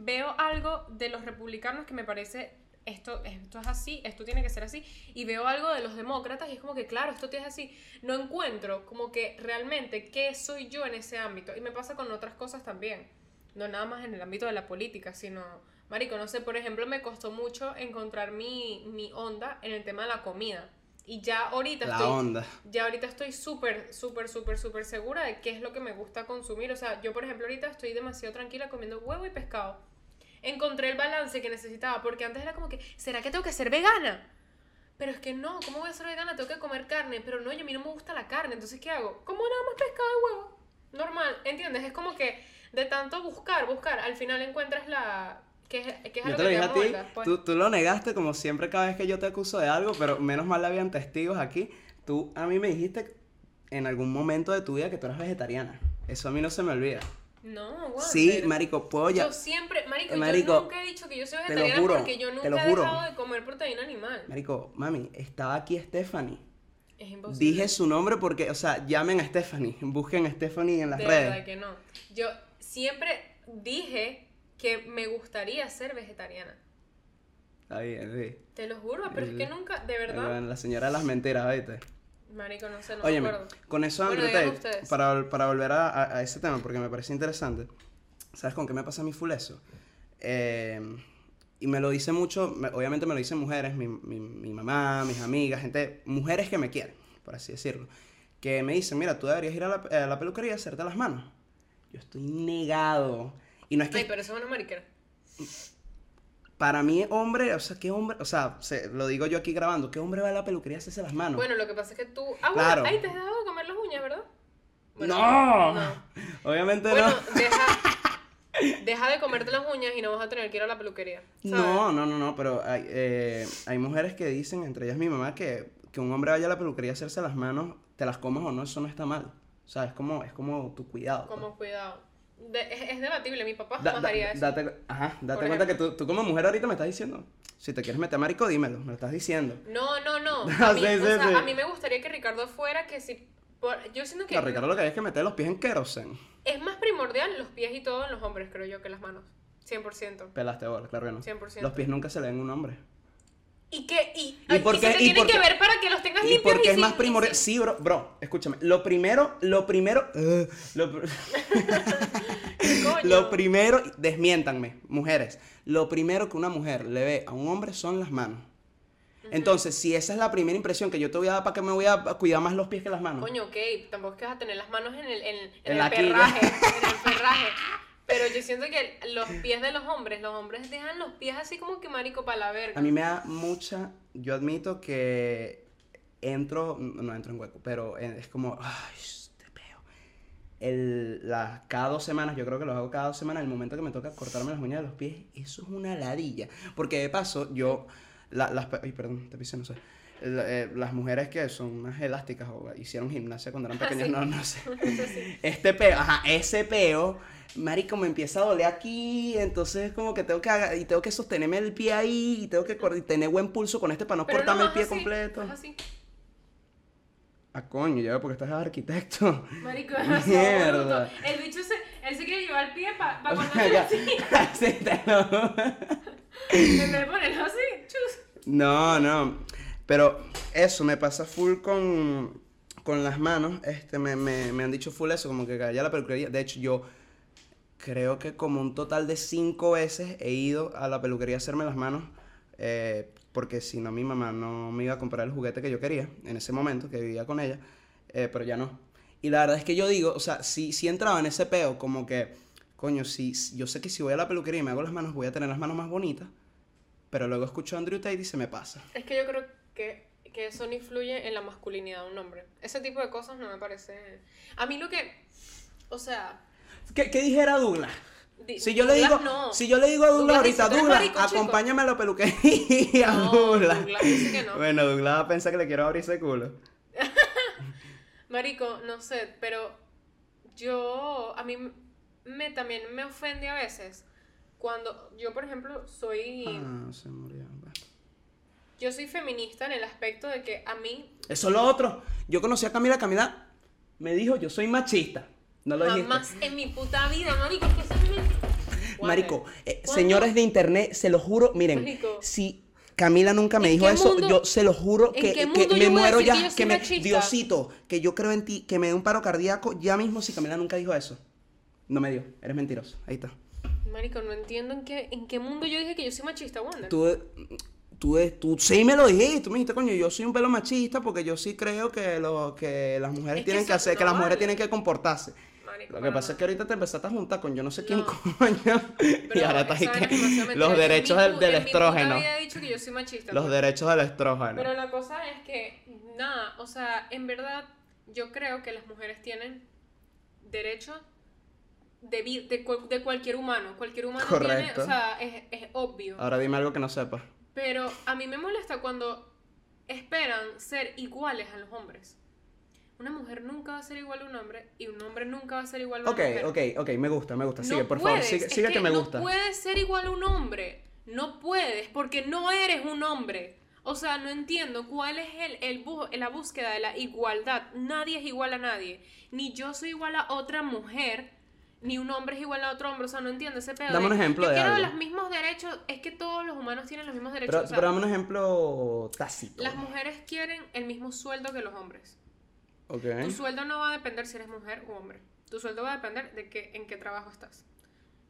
Veo algo de los republicanos que me parece... Esto, esto es así, esto tiene que ser así. Y veo algo de los demócratas y es como que, claro, esto es así. No encuentro como que realmente qué soy yo en ese ámbito. Y me pasa con otras cosas también. No nada más en el ámbito de la política, sino... Marico, no sé, por ejemplo, me costó mucho encontrar mi, mi onda en el tema de la comida. Y ya ahorita La estoy... onda. Ya ahorita estoy súper, súper, súper, súper segura de qué es lo que me gusta consumir. O sea, yo por ejemplo ahorita estoy demasiado tranquila comiendo huevo y pescado. Encontré el balance que necesitaba, porque antes era como que, ¿será que tengo que ser vegana? Pero es que no, ¿cómo voy a ser vegana? Tengo que comer carne, pero no, yo a mí no me gusta la carne, entonces ¿qué hago? Como nada más pescado y huevo. Normal, ¿entiendes? Es como que de tanto buscar, buscar, al final encuentras la... que que es Yo te lo dije a ti, pues. tú, tú lo negaste como siempre cada vez que yo te acuso de algo, pero menos mal habían testigos aquí. Tú a mí me dijiste en algún momento de tu vida que tú eras vegetariana. Eso a mí no se me olvida. No, güey. Sí, marico, puedo ya... Yo siempre, marico, Eh, marico, yo nunca he dicho que yo soy te lo vegetariana juro, porque yo te nunca he dejado de comer proteína animal. Marico, mami, estaba aquí Stephanie. Es imposible. Dije su nombre porque, o sea, llamen a Stephanie, busquen a Stephanie en las de redes. verdad que no. Yo siempre dije que me gustaría ser vegetariana. Está bien, sí. Te lo juro, pero es que El- nunca, de verdad. La señora de las mentiras, ¿viste? Marico, no sé, no Óyeme, me acuerdo. con eso, Bueno, Andrew Tate, para, para volver a, a- a ese tema, porque me parece interesante, ¿sabes con qué me pasa a mí full eso? Eh, y me lo dice mucho, me- obviamente me lo dicen mujeres, mi, mi- mi mamá, mis amigas, gente, mujeres que me quieren, por así decirlo, que me dicen, mira, tú deberías ir a la, a la peluquería y hacerte las manos. Yo estoy negado. Y no es que Ay, pero eso es una mariquera. para mí, hombre, o sea, ¿qué hombre? O sea, se- lo digo yo aquí grabando, ¿qué hombre va a la peluquería a hacerse las manos? Bueno, lo que pasa es que tú. Ah, Claro. bueno, ay, te has dejado de comer las uñas, ¿verdad? Bueno, ¡No! no. Obviamente Bueno, no. deja, [LAUGHS] deja de comerte las uñas y no vas a tener que ir a la peluquería. ¿sabes? No, no, no, no, pero hay, eh, hay mujeres que dicen, entre ellas mi mamá, que, que un hombre vaya a la peluquería a hacerse las manos, te las comas o no, eso no está mal. O sea, es como, es como tu cuidado. pues. Como cuidado. De- es, es debatible, mi papá Da- jamás da- haría eso. date, ajá, date cuenta que tú, tú como mujer ahorita me estás diciendo, si te quieres meter marico, dímelo, me lo estás diciendo. No, no, no. [LAUGHS] A mí, sí, o sí, sea, sí. a mí me gustaría que Ricardo fuera que si. por- yo siento que No, Ricardo lo que hay es que meter los pies en querosene. es más primordial los pies y todo en los hombres, creo yo, que las manos. 100%. Pelaste bola, claro que no. 100%. Los pies nunca se le ven a un hombre. ¿Y qué? ¿Y, ¿Y ay, por y qué- se te y tienen que ver para que los tengas Y limpios porque es sin- más y primordial. Sí, bro, bro, escúchame. Lo primero, lo primero. uh, [LAUGHS] lo, pr- [LAUGHS] lo primero, desmiéntanme, mujeres. Lo primero que una mujer le ve a un hombre son las manos. Entonces, si esa es la primera impresión que yo te voy a dar, ¿para qué me voy a cuidar más los pies que las manos? Coño, ok, tampoco es que vas a tener las manos en el, en, en En el perraje, en el [LAUGHS] perraje. Pero yo siento que los pies de los hombres, los hombres dejan los pies así como que marico para la verga. A mí me da mucha. Yo admito que entro. No entro en hueco, pero es como. Ay, este peo. El, la- cada dos semanas, yo creo que los hago cada dos semanas. El momento que me toca cortarme las uñas de los pies, eso es una ladilla. Porque de paso, yo. la- las, ay, perdón, te pisé, no sé. Eh, las mujeres que son unas elásticas o hicieron gimnasia cuando eran pequeñas, Sí. no, no sé. [LAUGHS] Sí. Este peo, ajá, ese peo, marico, me empieza a doler aquí, entonces como que tengo que haga- y tengo que sostenerme el pie ahí y tengo que y tener buen pulso con este para no Pero cortarme el pie así, completo. así. Ah, coño, ya porque estás arquitecto. Marico, [LAUGHS] es Mierda. bruto. El bicho se, él se quiere llevar el pie para pa [LAUGHS] Ya. así. Sí, te lo- de ponerlo así, chus. No, no. Pero eso me pasa full con, con las manos. Este, me, me, me han dicho full eso, como que ya la peluquería. De hecho, yo creo que como un total de cinco veces he ido a la peluquería a hacerme las manos. eh, porque si no, mi mamá no me iba a comprar el juguete que yo quería en ese momento, que vivía con ella. eh, pero ya no. Y la verdad es que yo digo, o sea, si, si entraba en ese peo, como que, coño, si, yo sé que si voy a la peluquería y me hago las manos, voy a tener las manos más bonitas. Pero luego escucho a Andrew Tate y se me pasa. Es que yo creo que que eso no influye en la masculinidad de un hombre. Ese tipo de cosas no me parece... A mí lo que... O sea... ¿Qué, qué dijera Douglas? Si yo, le digo, no. si yo le digo a Douglas ahorita, "Tú eres Douglas, marico, chico". acompáñame a la peluquería, No, [LAUGHS] Douglas. Douglas dice que no. Bueno, Douglas piensa que le quiero abrir ese culo. [LAUGHS] Marico, no sé, pero yo, a mí me también me ofende a veces cuando yo, por ejemplo, soy, Ah, se murió. Yo soy feminista en el aspecto de que a mí Eso es lo otro. Yo conocí a Camila, Camila me dijo, yo soy machista. No lo dijiste. jamás en mi puta vida, marico, es que mi- Marico, eh, señores de internet, se lo juro, miren, Marico. si Camila nunca me ¿En dijo eso, mundo- yo se lo juro que, me muero ya, que soy me, machista? Diosito, que yo creo en ti, que me dé un paro cardíaco ya mismo si Camila nunca dijo eso. No me dio, eres mentiroso, ahí está. Marico, no entiendo en qué, en qué mundo yo dije que yo soy machista, Wanda. Tú, tú, tú sí me lo dijiste, tú me dijiste, coño, yo soy un pelo machista porque yo sí creo que, lo, que las mujeres Es tienen que hacer, que las mujeres vale. tienen que comportarse. Marico, Lo que pasa es que ahorita te empezaste a juntar con yo no sé quién No. [LAUGHS] coño. y ahora estás que los derechos mi del, del estrógeno. he dicho que yo soy machista. Los pues. derechos del estrógeno. Pero la cosa es que, nada, o sea, en verdad, yo creo que las mujeres tienen derecho de, de, de cualquier humano. Cualquier humano tiene, Correcto. o sea, es, es obvio. Ahora dime algo que no sepas. Pero a mí me molesta cuando esperan ser iguales a los hombres. Una mujer nunca va a ser igual a un hombre y un hombre nunca va a ser igual a una Ok, mujer. ok, ok, me gusta, me gusta. Sigue, No por favor, puedes, sigue, es sigue que, me no gusta. puedes ser igual a un hombre. No puedes, porque no eres un hombre. O sea, no entiendo cuál es el, la búsqueda de la igualdad. Nadie es igual a nadie. Ni yo soy igual a otra mujer, ni un hombre es igual a otro hombre. O sea, no entiendo ese pedo. Dame un ejemplo yo de quiero algo. los mismos derechos. Es que todos los humanos tienen los mismos derechos. Pero, o sea, pero dame un ejemplo tácito. las mujeres quieren el mismo sueldo que los hombres. Ok. Tu sueldo no va a depender si eres mujer o hombre. Tu sueldo va a depender de que, en qué trabajo estás.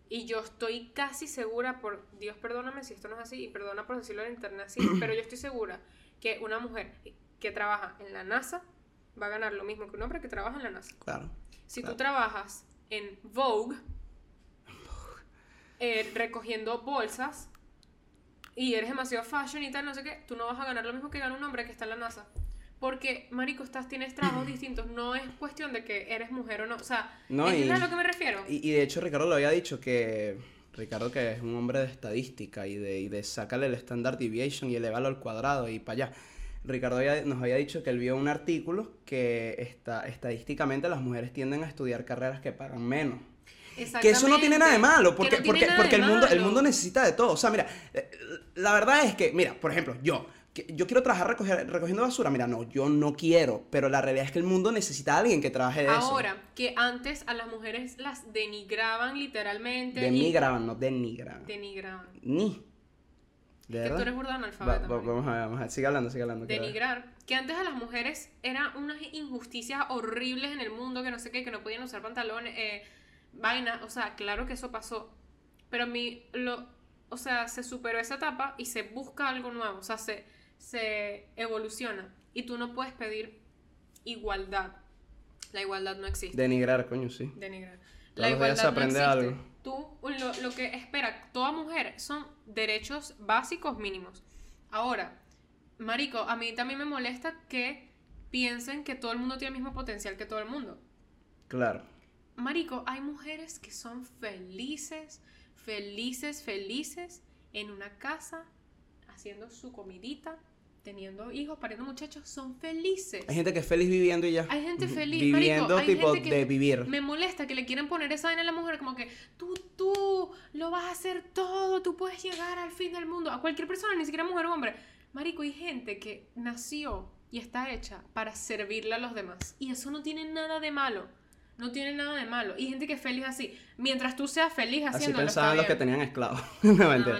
Y yo estoy casi segura, por Dios perdóname si esto no es así, y perdona por decirlo en internet así, [CLEARS THROAT] pero yo estoy segura que una mujer que trabaja en la NASA va a ganar lo mismo que un hombre que trabaja en la NASA. Claro. Si Claro. tú trabajas en Vogue, eh, recogiendo bolsas, y eres demasiado fashion y tal, no sé qué, tú no vas a ganar lo mismo que gana un hombre que está en la NASA. Porque, marico, estás, tienes trabajos [CLEARS THROAT] distintos. No es cuestión de que eres mujer o no. O sea, No, ¿entiendes y- a lo que me refiero? Y, y de hecho Ricardo lo había dicho que Ricardo que es un hombre de estadística y de, y de sacarle el standard deviation y elevarlo al cuadrado y para allá. Ricardo había- nos había dicho que él vio un artículo que está, estadísticamente las mujeres tienden a estudiar carreras que pagan menos. Que eso no tiene nada de malo, porque, Que no porque, porque el, mundo, el malo. mundo necesita de todo. O sea, mira, eh, la verdad es que, mira, por ejemplo, yo, yo quiero trabajar recoger- recogiendo basura. Mira, no, yo no quiero, pero la realidad es que el mundo necesita a alguien que trabaje de eso. Ahora, que antes a las mujeres las denigraban literalmente. Denigraban, no denigraban. Denigraban. Ni. ¿De Que tú eres burda Va- analfabeta. va- marico. vamos a ver, vamos a ver. Sigue hablando, sigue hablando. denigrar, que antes a las mujeres eran unas injusticias horribles en el mundo, que no sé qué, que no podían usar pantalones, eh, vaina, o sea, claro que eso pasó, pero a mí, lo, o sea, se superó esa etapa y se busca algo nuevo, o sea, se, se evoluciona y tú no puedes pedir igualdad, la igualdad no existe. Denigrar, coño, sí. denigrar. Todos los días se aprende algo. Tú, lo, lo que espera toda mujer son derechos básicos mínimos. Ahora, Marico, a mí también me molesta que piensen que todo el mundo tiene el mismo potencial que todo el mundo. Claro. Marico, hay mujeres que son felices, felices, felices en una casa, haciendo su comidita, teniendo hijos, pariendo muchachos, son felices. Hay gente que es feliz viviendo y ya. Hay gente feliz, Viviendo, marico, tipo, gente que de vivir. Me molesta que le quieren poner esa vaina a la mujer como que tú, tú, lo vas a hacer todo, tú puedes llegar al fin del mundo. A cualquier persona, ni siquiera mujer o hombre. Marico, hay gente que nació y está hecha para servirle a los demás. Y eso no tiene nada de malo. No tiene nada de malo. Y gente que es feliz así. Mientras tú seas feliz Así haciéndolo, pensaban está los que tenían esclavos. [LAUGHS] no, Ah, vale.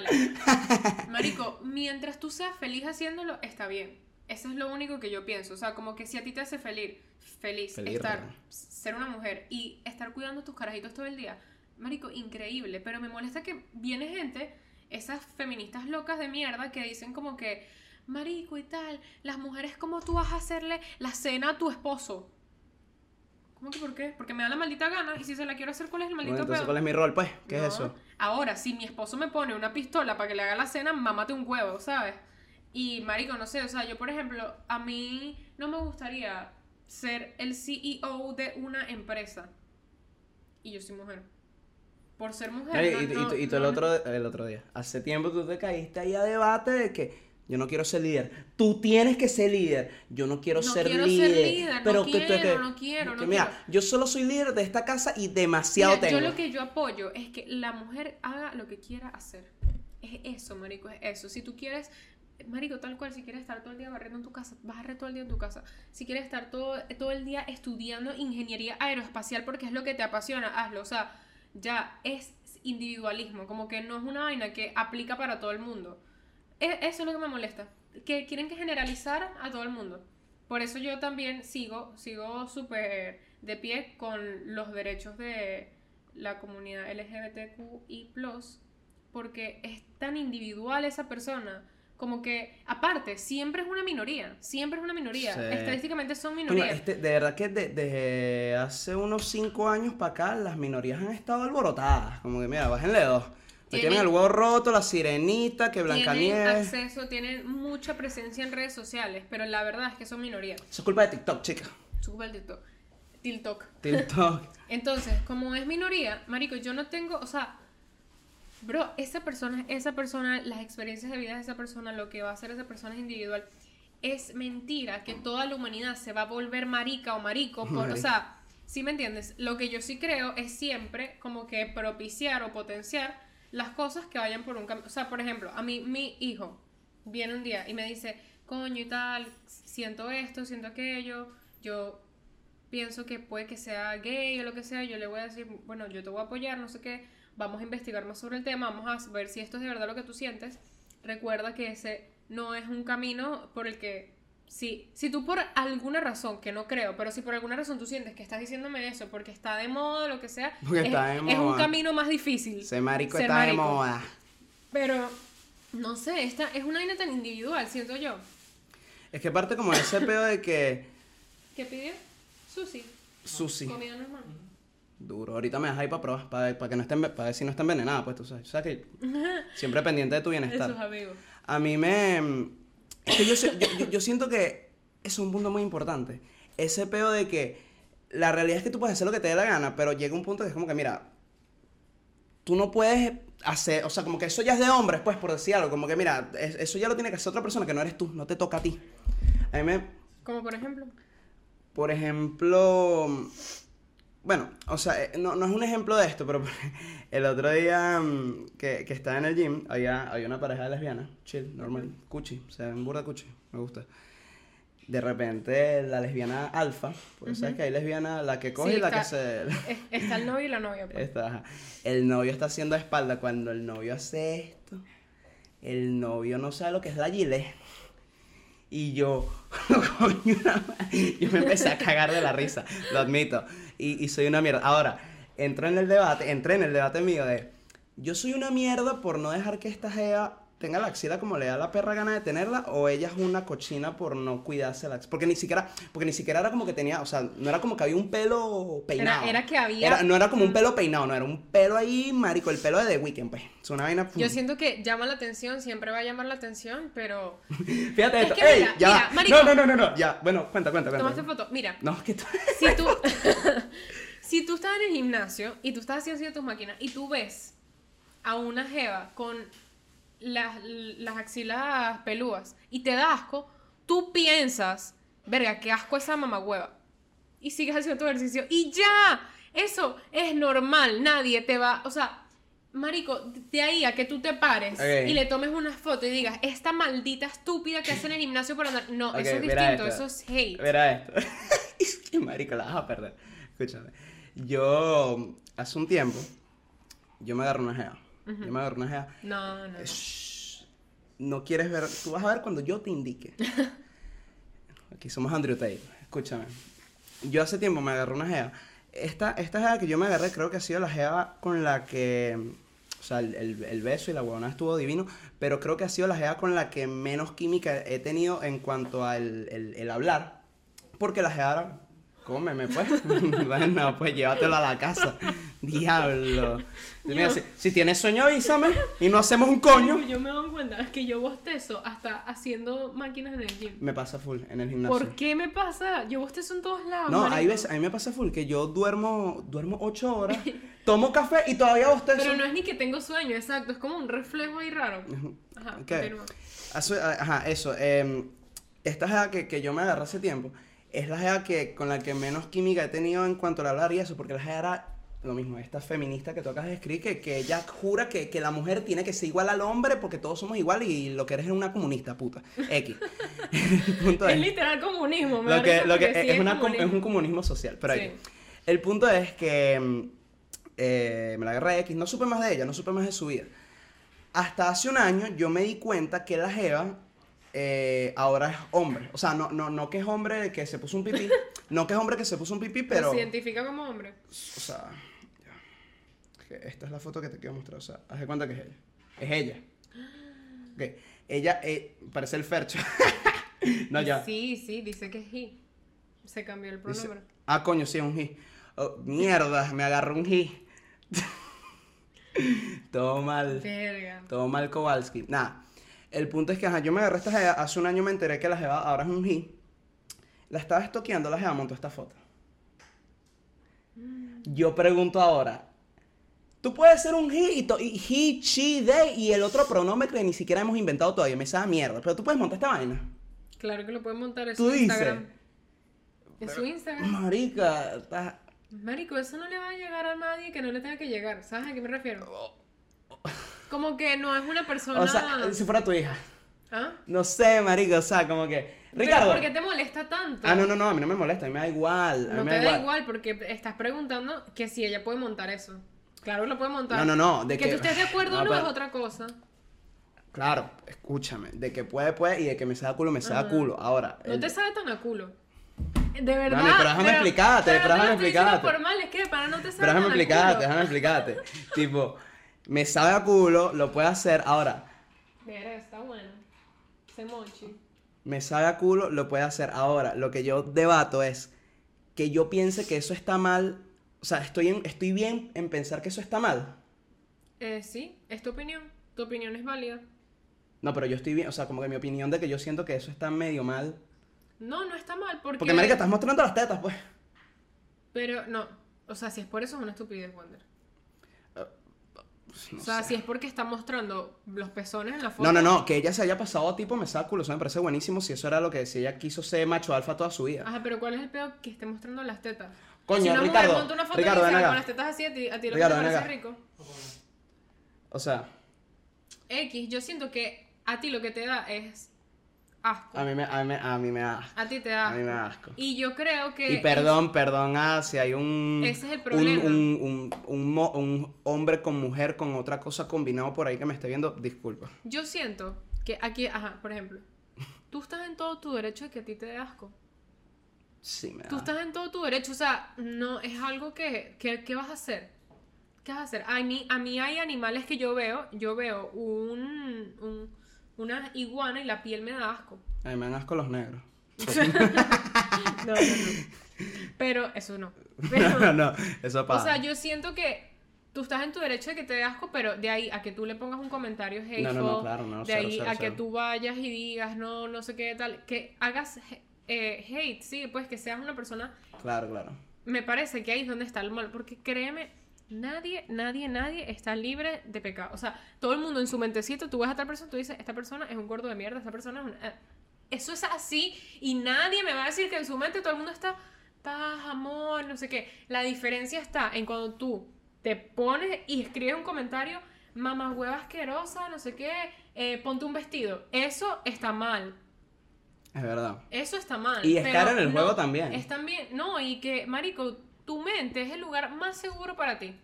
[LAUGHS] Marico, mientras tú seas feliz haciéndolo, está bien. Eso es lo único que yo pienso. O sea, como que si a ti te hace feliz, feliz, Feliz, estar, ¿verdad? ser una mujer y estar cuidando tus carajitos todo el día, Marico, increíble. Pero me molesta que viene gente, esas feministas locas de mierda, que dicen como que, Marico y tal, las mujeres, como tú vas a hacerle la cena a tu esposo? ¿Cómo que por qué? Porque me da la maldita gana y si se la quiero hacer, ¿cuál es el maldito Bueno, entonces, pedo? ¿cuál es mi rol, pues? ¿Qué No. es eso? Ahora, si mi esposo me pone una pistola para que le haga la cena, mámate un huevo, ¿sabes? Y marico, no sé, o sea, yo por ejemplo, a mí no me gustaría ser el CEO de una empresa. Y yo soy mujer. Por ser mujer. Ey, no- y, no- tú- y tú el, otro, el otro día, hace tiempo tú te caíste ahí a debate de que yo no quiero ser líder. Tú tienes que ser líder. Yo no quiero No ser quiero ser líder. líder, no pero que quiero, que- no quiero, que no mira, quiero. yo solo soy líder de esta casa y demasiado Mira, tengo. Yo lo que yo apoyo es que la mujer haga lo que quiera hacer. Es eso, marico, es eso. Si tú quieres, marico, tal cual, si quieres estar todo el día barriendo en tu casa, vas a barrer todo el día en tu casa. Si quieres estar todo, todo el día estudiando ingeniería aeroespacial porque es lo que te apasiona, hazlo. O sea, ya es individualismo, como que no es una vaina que aplica para todo el mundo. Eso es lo que me molesta, que quieren que generalizar a todo el mundo. Por eso yo también sigo, sigo súper de pie con los derechos de la comunidad LGBTQI+, porque es tan individual esa persona, como que, aparte, siempre es una minoría, siempre es una minoría, Sí. estadísticamente son minorías. este, de verdad que de- desde hace unos cinco años para acá las minorías han estado alborotadas. Como que mira, bájenle dos. Tienen- tienen el huevo roto, la sirenita, que tienen Blancanieves. acceso, tienen mucha presencia en redes sociales, pero la verdad es que son minorías. Eso es culpa de TikTok, chica. Suba el TikTok. TikTok. TikTok. [LAUGHS] Entonces, como es minoría, marico, yo no tengo, o sea, bro, esa persona, esa persona, las experiencias de vida de esa persona, lo que va a hacer esa persona es individual. Es mentira que toda la humanidad se va a volver marica o marico, por, o Marica. sea, ¿sí me entiendes? Lo que yo sí creo es siempre como que propiciar o potenciar las cosas que vayan por un camino. O sea, por ejemplo, a mí, mi hijo viene un día y me dice, coño y tal, siento esto, siento aquello, yo pienso que puede que sea gay o lo que sea, yo le voy a decir, bueno, yo te voy a apoyar, no sé qué, vamos a investigar más sobre el tema, vamos a ver si esto es de verdad lo que tú sientes. Recuerda que ese no es un camino por el que, si, si tú por alguna razón, que no creo, pero si por alguna razón tú sientes que estás diciéndome eso porque está de moda, lo que sea, Porque es, está de es un camino más difícil. Ese marico Ser está marico. de moda. Pero, no sé, esta es una vaina tan individual, siento yo. Es que aparte como ese pedo de que... ¿Qué pidió? Sushi. Sushi. Comida normal. Duro. Ahorita me dejas ahí para probar, para, para que no esté, enve- para ver si no está envenenada, pues tú sabes. O sea que siempre pendiente de tu De bienestar. sus amigos. A mí me... Yo, yo, yo- siento que es un punto muy importante. Ese pedo de que la realidad es que tú puedes hacer lo que te dé la gana, pero llega un punto que es como que, mira, tú no puedes hacer, o sea, como que eso ya es de hombres, pues, por decir algo. Como que, mira, es- eso ya lo tiene que hacer otra persona que no eres tú, no te toca a ti. A mí me, Como por ejemplo. por ejemplo, bueno, o sea, eh, no, no es un ejemplo de esto, pero [LAUGHS] el otro día mm, que, que estaba en el gym, había, había una pareja de lesbianas, chill, normal, cuchi, o sea, un burda cuchi, me gusta. De repente la lesbiana alfa, pues sabes que hay lesbiana, la que coge Sí, y la está- que se... Es- [LAUGHS] Está el novio y la novia. pues. Está. El novio está haciendo espalda. Cuando el novio hace esto, el novio no sabe lo que es la gilet. Y yo, [LAUGHS] yo me empecé a cagar de la risa, lo admito. Y, soy una mierda. Ahora, entro en el debate, entré en el debate mío de, yo soy una mierda por no dejar que esta jeva tenga la axila como le da la perra gana de tenerla, o ella es una cochina por no cuidarse la axila. Porque ni siquiera, porque ni siquiera era como que tenía, o sea, no era como que había un pelo peinado. era que había- Era- no era como un pelo peinado, no, era un pelo ahí, marico, el pelo de The Weeknd, pues. Es una vaina. Yo siento que llama la atención, siempre va a llamar la atención, pero. [LAUGHS] Fíjate Es esto. que ¡Ey! mira, ya mira, marico. No, no, no, no, no, ya. Bueno, cuenta, cuenta, cuenta. Tomaste foto. Mira, No, es que tú. [LAUGHS] si tú. [LAUGHS] si tú estás en el gimnasio y tú estás haciendo tus máquinas y tú ves a una jeva con las, las axilas pelúas y te da asco, tú piensas, verga, qué asco esa mamagüeva. Y sigues haciendo tu ejercicio y ya. Eso es normal. Nadie te va. O sea. Marico, de ahí a que tú te pares Ok. y le tomes una foto y digas, esta maldita estúpida que hace en el gimnasio por andar. No, eso es distinto, esto. eso es hate. Verá esto. [LAUGHS] es que, marico, la vas a perder. Escúchame. Yo, hace un tiempo, yo me agarré una Yo me agarré una. No, no. no. Shh. No quieres ver. Tú vas a ver cuando yo te indique. [LAUGHS] Aquí somos Andrew Tate. Escúchame. Yo hace tiempo me agarré una jeva. Esta, esta jeva que yo me agarré creo que ha sido la jeva con la que... O sea, el, el- el beso y la huevona estuvo divino, pero creo que ha sido la jeva con la que menos química he tenido en cuanto al el, el hablar. Porque la jeva era cómeme, pues. [LAUGHS] bueno, pues llévatelo a la casa. [LAUGHS] Diablo. Mira, si, si tienes sueño, avísame y no hacemos un coño. Yo me doy cuenta, es que yo bostezo hasta haciendo máquinas en el gym. Me pasa full en el gimnasio. ¿Por qué me pasa? Yo bostezo en todos lados. No, hay veces, a mí me pasa full que yo duermo, duermo ocho horas, [LAUGHS] tomo café y todavía bostezo. Pero no es ni que tengo sueño, exacto, es como un reflejo ahí raro. Ajá, Ok. continúa. Asu- Ajá, eso. eh, esta jeva que, que yo me agarré hace tiempo es la jeva que, con la que menos química he tenido en cuanto a hablar y eso, porque la jeva era lo mismo, esta feminista que tocas de escribir, que, que ella jura que, que la mujer tiene que ser igual al hombre porque todos somos iguales y lo que eres es una comunista, puta. X. [LAUGHS] Punto Es es, literal comunismo, me lo que, lo que sí es, una com- comunismo. es un comunismo social, pero Sí. El punto es que mm, eh, me la agarré X, no supe más de ella, no supe más de su vida. Hasta hace un año yo me di cuenta que la Jeva eh, ahora es hombre. O sea, no, no, no que es hombre que se puso un pipí, [LAUGHS] no que es hombre que se puso un pipí, Pero se identifica como hombre. O sea. Que esta es la foto que te quiero mostrar. O sea, haz de cuenta que es ella. Es ella. Ok. Ella eh, parece el Fercho. [LAUGHS] no, ya. Sí, sí, dice que es he. Se cambió el Dice- pronombre. ah, coño, sí, es un he. Oh, mierda, me agarró un he. [LAUGHS] todo mal. Verga. Todo mal Kowalski. Nada. El punto es que ajá, yo me agarré esta jeva. Hace un año me enteré que la jeva ahora es un he. La estaba estoqueando, la jeva montó esta foto. Yo pregunto ahora. Tú puedes ser un he y, he, she, they y el otro pronombre que ni siquiera hemos inventado todavía. Me sabe mierda. Pero tú puedes montar esta vaina. Claro que lo pueden montar en Tú su dices. Instagram. En su Instagram. Marica, estás- Marico, eso no le va a llegar a nadie que no le tenga que llegar. ¿Sabes a qué me refiero? Como que no es una persona. O sea, si fuera tu hija. ¿Ah? No sé, marica, o sea, como que. Pero Ricardo. ¿por qué te molesta tanto? Ah, no, no, no, a mí no me molesta, a mí me da igual. A No mí te me da igual porque estás preguntando que si ella puede montar eso. Claro lo puede montar. No, no, no, de que, que- tú estés de acuerdo No, o no pero- es otra cosa. Claro, escúchame, de que puede, puede y de que me sea culo, me sea Ajá. culo. Ahora, No el- te sabe tan a culo. De verdad. Mami, pero déjame explicarte, pero pero déjame explicarte. por mal, es que para no te sabe pero déjame explicarte, déjame explicarte. [LAUGHS] tipo, me sabe a culo, lo puede hacer. Ahora, Mira, está bueno. Se mochi. me sabe a culo, lo puede hacer. Ahora, lo que yo debato es que yo piense que eso está mal. O sea, estoy, en- estoy bien en pensar que eso está mal. Eh, sí, es tu opinión. Tu opinión es válida. No, pero yo estoy bien, o sea, como que mi opinión de que yo siento que eso está medio mal. No, no está mal porque... Porque, marica, estás mostrando las tetas, pues. Pero no. O sea, si es por eso es una estupidez, Wander. No o sea, sé. si es porque está mostrando los pezones en la foto. No, no, no, que ella se haya pasado a tipo me saca culo, eso me parece buenísimo si eso era lo que si ella quiso ser macho alfa toda su vida. Ajá, pero ¿cuál es el peor que esté mostrando las tetas? Coño, si una Ricardo, mujer monta una foto Ricardo, acá. con las tetas así, a ti, a ti lo Ricardo, que te parece rico. O sea, X, yo siento que a ti lo que te da es asco. a mí me, a mí, a mí me da asco. A ti te da A mí me da asco. asco. Y yo creo que... Y perdón, perdón, ah, si hay un, Ese es el un, problema. un, un, un un hombre con mujer con otra cosa combinado por ahí que me esté viendo, disculpa. Yo siento que aquí, ajá, por ejemplo, tú estás en todo tu derecho de que a ti te dé asco. Sí, me da. Tú estás en todo tu derecho, o sea, no es algo que, que, ¿qué vas a hacer? ¿Qué vas a hacer? A mí, a mí hay animales que yo veo, yo veo un, un- una iguana y la piel me da asco. A mí me dan asco los negros. [LAUGHS] No, no, no. Pero eso no. Pero, no, [LAUGHS] no, eso o pasa. sea, yo siento que tú estás en tu derecho de que te dé asco, pero de ahí a que tú le pongas un comentario hateful, No, no, no, claro, no, de cero, ahí cero, a que tú vayas y digas, no, no sé qué tal, que hagas eh, hate, sí, pues que seas una persona Claro, claro. me parece que ahí es donde está el mal, porque créeme, nadie, nadie, nadie está libre de pecado. O sea, todo el mundo en su mentecito, tú ves a tal persona, tú dices, esta persona es un gordo de mierda, esta persona es un... eh". Eso es así y nadie me va a decir que en su mente todo el mundo está paz, amor, no sé qué. La diferencia está en cuando tú te pones y escribes un comentario, mamá hueva asquerosa, no sé qué, eh, ponte un vestido. Eso está mal. Es verdad. Eso está mal. Y es pero caro en el no, juego también. Es también, no, y que, marico, tu mente es el lugar más seguro para ti.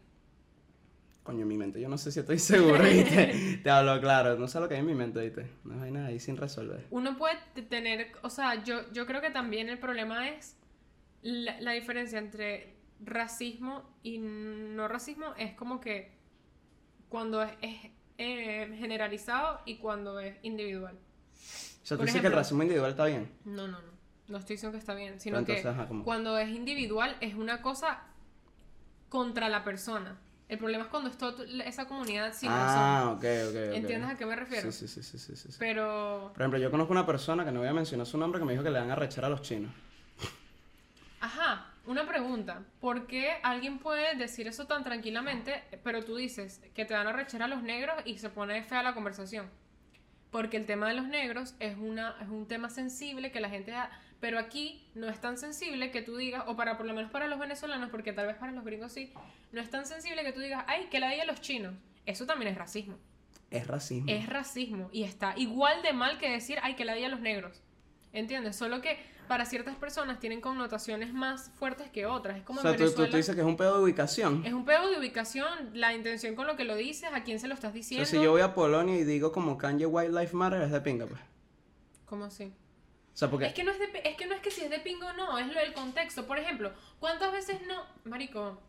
Coño, mi mente, yo no sé si estoy seguro, [LAUGHS] ¿viste? Te hablo claro, no sé lo que hay en mi mente, ¿viste? No hay nada ahí sin resolver. Uno puede tener, o sea, yo, yo creo que también el problema es la, la diferencia entre racismo y no racismo es como que cuando es, es, eh, generalizado y cuando es individual. O sea, tú Por dices que el racismo individual está bien. No, no, no. No estoy diciendo que está bien, sino entonces, que cuando es individual es una cosa contra la persona. El problema es cuando es toda esa comunidad sin ah, razón. ok, ok, ok. ¿Entiendes a qué me refiero? Sí, sí, sí, sí, sí, sí, sí. Pero, Por ejemplo, yo conozco una persona que no voy a mencionar su nombre que me dijo que le dan a rechar a los chinos. ajá, una pregunta. ¿Por qué alguien puede decir eso tan tranquilamente, pero tú dices que te van a rechar a los negros y se pone fea la conversación? Porque el tema de los negros es, una, es un tema sensible que la gente... ha- Pero aquí no es tan sensible que tú digas, o para por lo menos para los venezolanos, porque tal vez para los gringos sí, no es tan sensible que tú digas, ay, que la digan los chinos. Eso también es racismo. Es racismo. Es racismo y está igual de mal que decir, ay, que la digan los negros. ¿Entiendes? Solo que para ciertas personas tienen connotaciones más fuertes que otras. Es como o sea, en tú, tú, dices que es un pedo de ubicación. Es un pedo de ubicación, la intención con lo que lo dices, a quién se lo estás O diciendo. sea, si yo voy a Polonia y digo como Kanye White Life Matter, es de pinga, pues. ¿Cómo así? O sea, porque... Es que, no es, de, es que no es que si es de pingo o no, es lo del contexto. Por ejemplo, ¿cuántas veces no, Marico,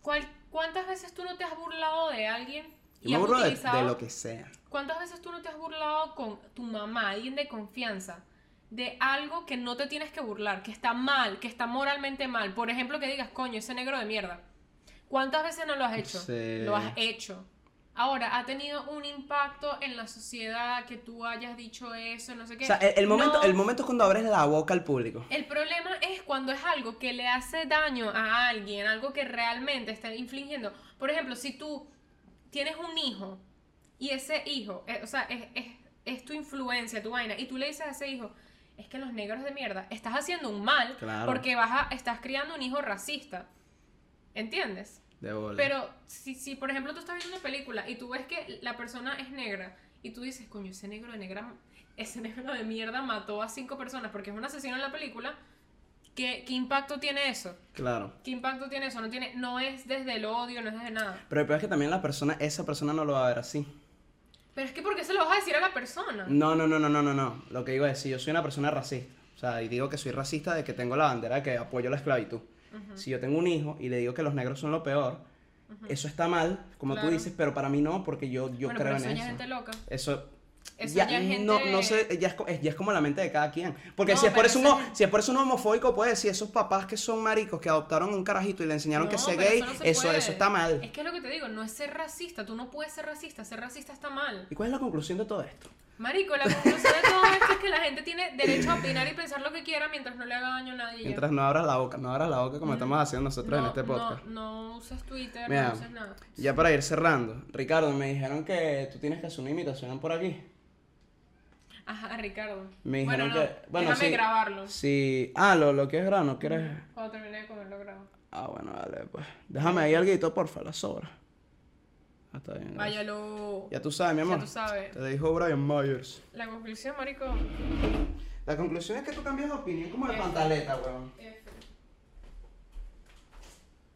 cuál- ¿cuántas veces tú no te has burlado de alguien? Yo me burlo de lo que sea. ¿Cuántas veces tú no te has burlado con tu mamá, alguien de confianza, de algo que no te tienes que burlar, que está mal, que está moralmente mal? Por ejemplo, que digas, coño, ese negro de mierda. ¿Cuántas veces no lo has hecho? Sí. Lo has hecho. Ahora, ¿ha tenido un impacto en la sociedad que tú hayas dicho eso, no sé qué? O sea, el, el momento, No. el momento es cuando abres la boca al público. El problema es cuando es algo que le hace daño a alguien, algo que realmente está infligiendo. Por ejemplo, si tú tienes un hijo y ese hijo, eh, o sea, es, es, es tu influencia, tu vaina, y tú le dices a ese hijo, es que los negros de mierda, estás haciendo un mal Claro. porque vas a, estás criando un hijo racista. ¿Entiendes? De bola. Pero si, si, por ejemplo, tú estás viendo una película y tú ves que la persona es negra y tú dices, coño, ese negro de negra, ese negro de mierda mató a cinco personas porque es un asesino en la película, ¿qué, qué impacto tiene eso? Claro. ¿Qué impacto tiene eso? No, tiene, no es desde el odio, no es desde nada. Pero el peor es que también la persona, esa persona no lo va a ver así. Pero es que ¿por qué se lo vas a decir a la persona? No, no, no, no, no, no, no. Lo que digo es, si yo soy una persona racista, o sea, y digo que soy racista de que tengo la bandera de que apoyo la esclavitud. Si yo tengo un hijo y le digo que los negros son lo peor, eso está mal, como Claro. tú dices, pero para mí no, porque yo, yo bueno, creo pero en eso gente loca. Eso, Eso ya, ya gente- no, no sé, ya es, ya es como la mente de cada quien. Porque No, si, es por eso uno, es- si es por eso uno homofóbico, puede decir, esos papás que son maricos, que adoptaron un carajito y le enseñaron que No, sea pero gay, eso se eso, eso está mal. Es que es lo que te digo, no es ser racista. Tú no puedes ser racista. Ser racista está mal. ¿Y cuál es la conclusión de todo esto? Marico, la conclusión de todo esto es que la gente tiene derecho a opinar y pensar lo que quiera mientras no le haga daño a nadie. Mientras no abras la boca, no abras la boca como estamos haciendo nosotros en No, este podcast. No, no uses Twitter, Mira, no uses nada. Ya para ir cerrando, Ricardo, me dijeron que tú tienes que hacer una imitación por aquí. Ajá, Ricardo. Me bueno, dijeron no, que. Bueno, déjame sí. grabarlo. Sí. Ah, lo, lo quieres grabar, ¿no quieres? Cuando termine de comer lo grabo. Ah, bueno, dale, pues. Déjame ahí algo, porfa, la sobra. Ah, está bien. Váyalo. Ya tú sabes, mi Ya amor. tú sabes. Te dijo Brian Myers. La conclusión, marico. La conclusión es que tú cambias de opinión como de F. pantaleta, weón. F.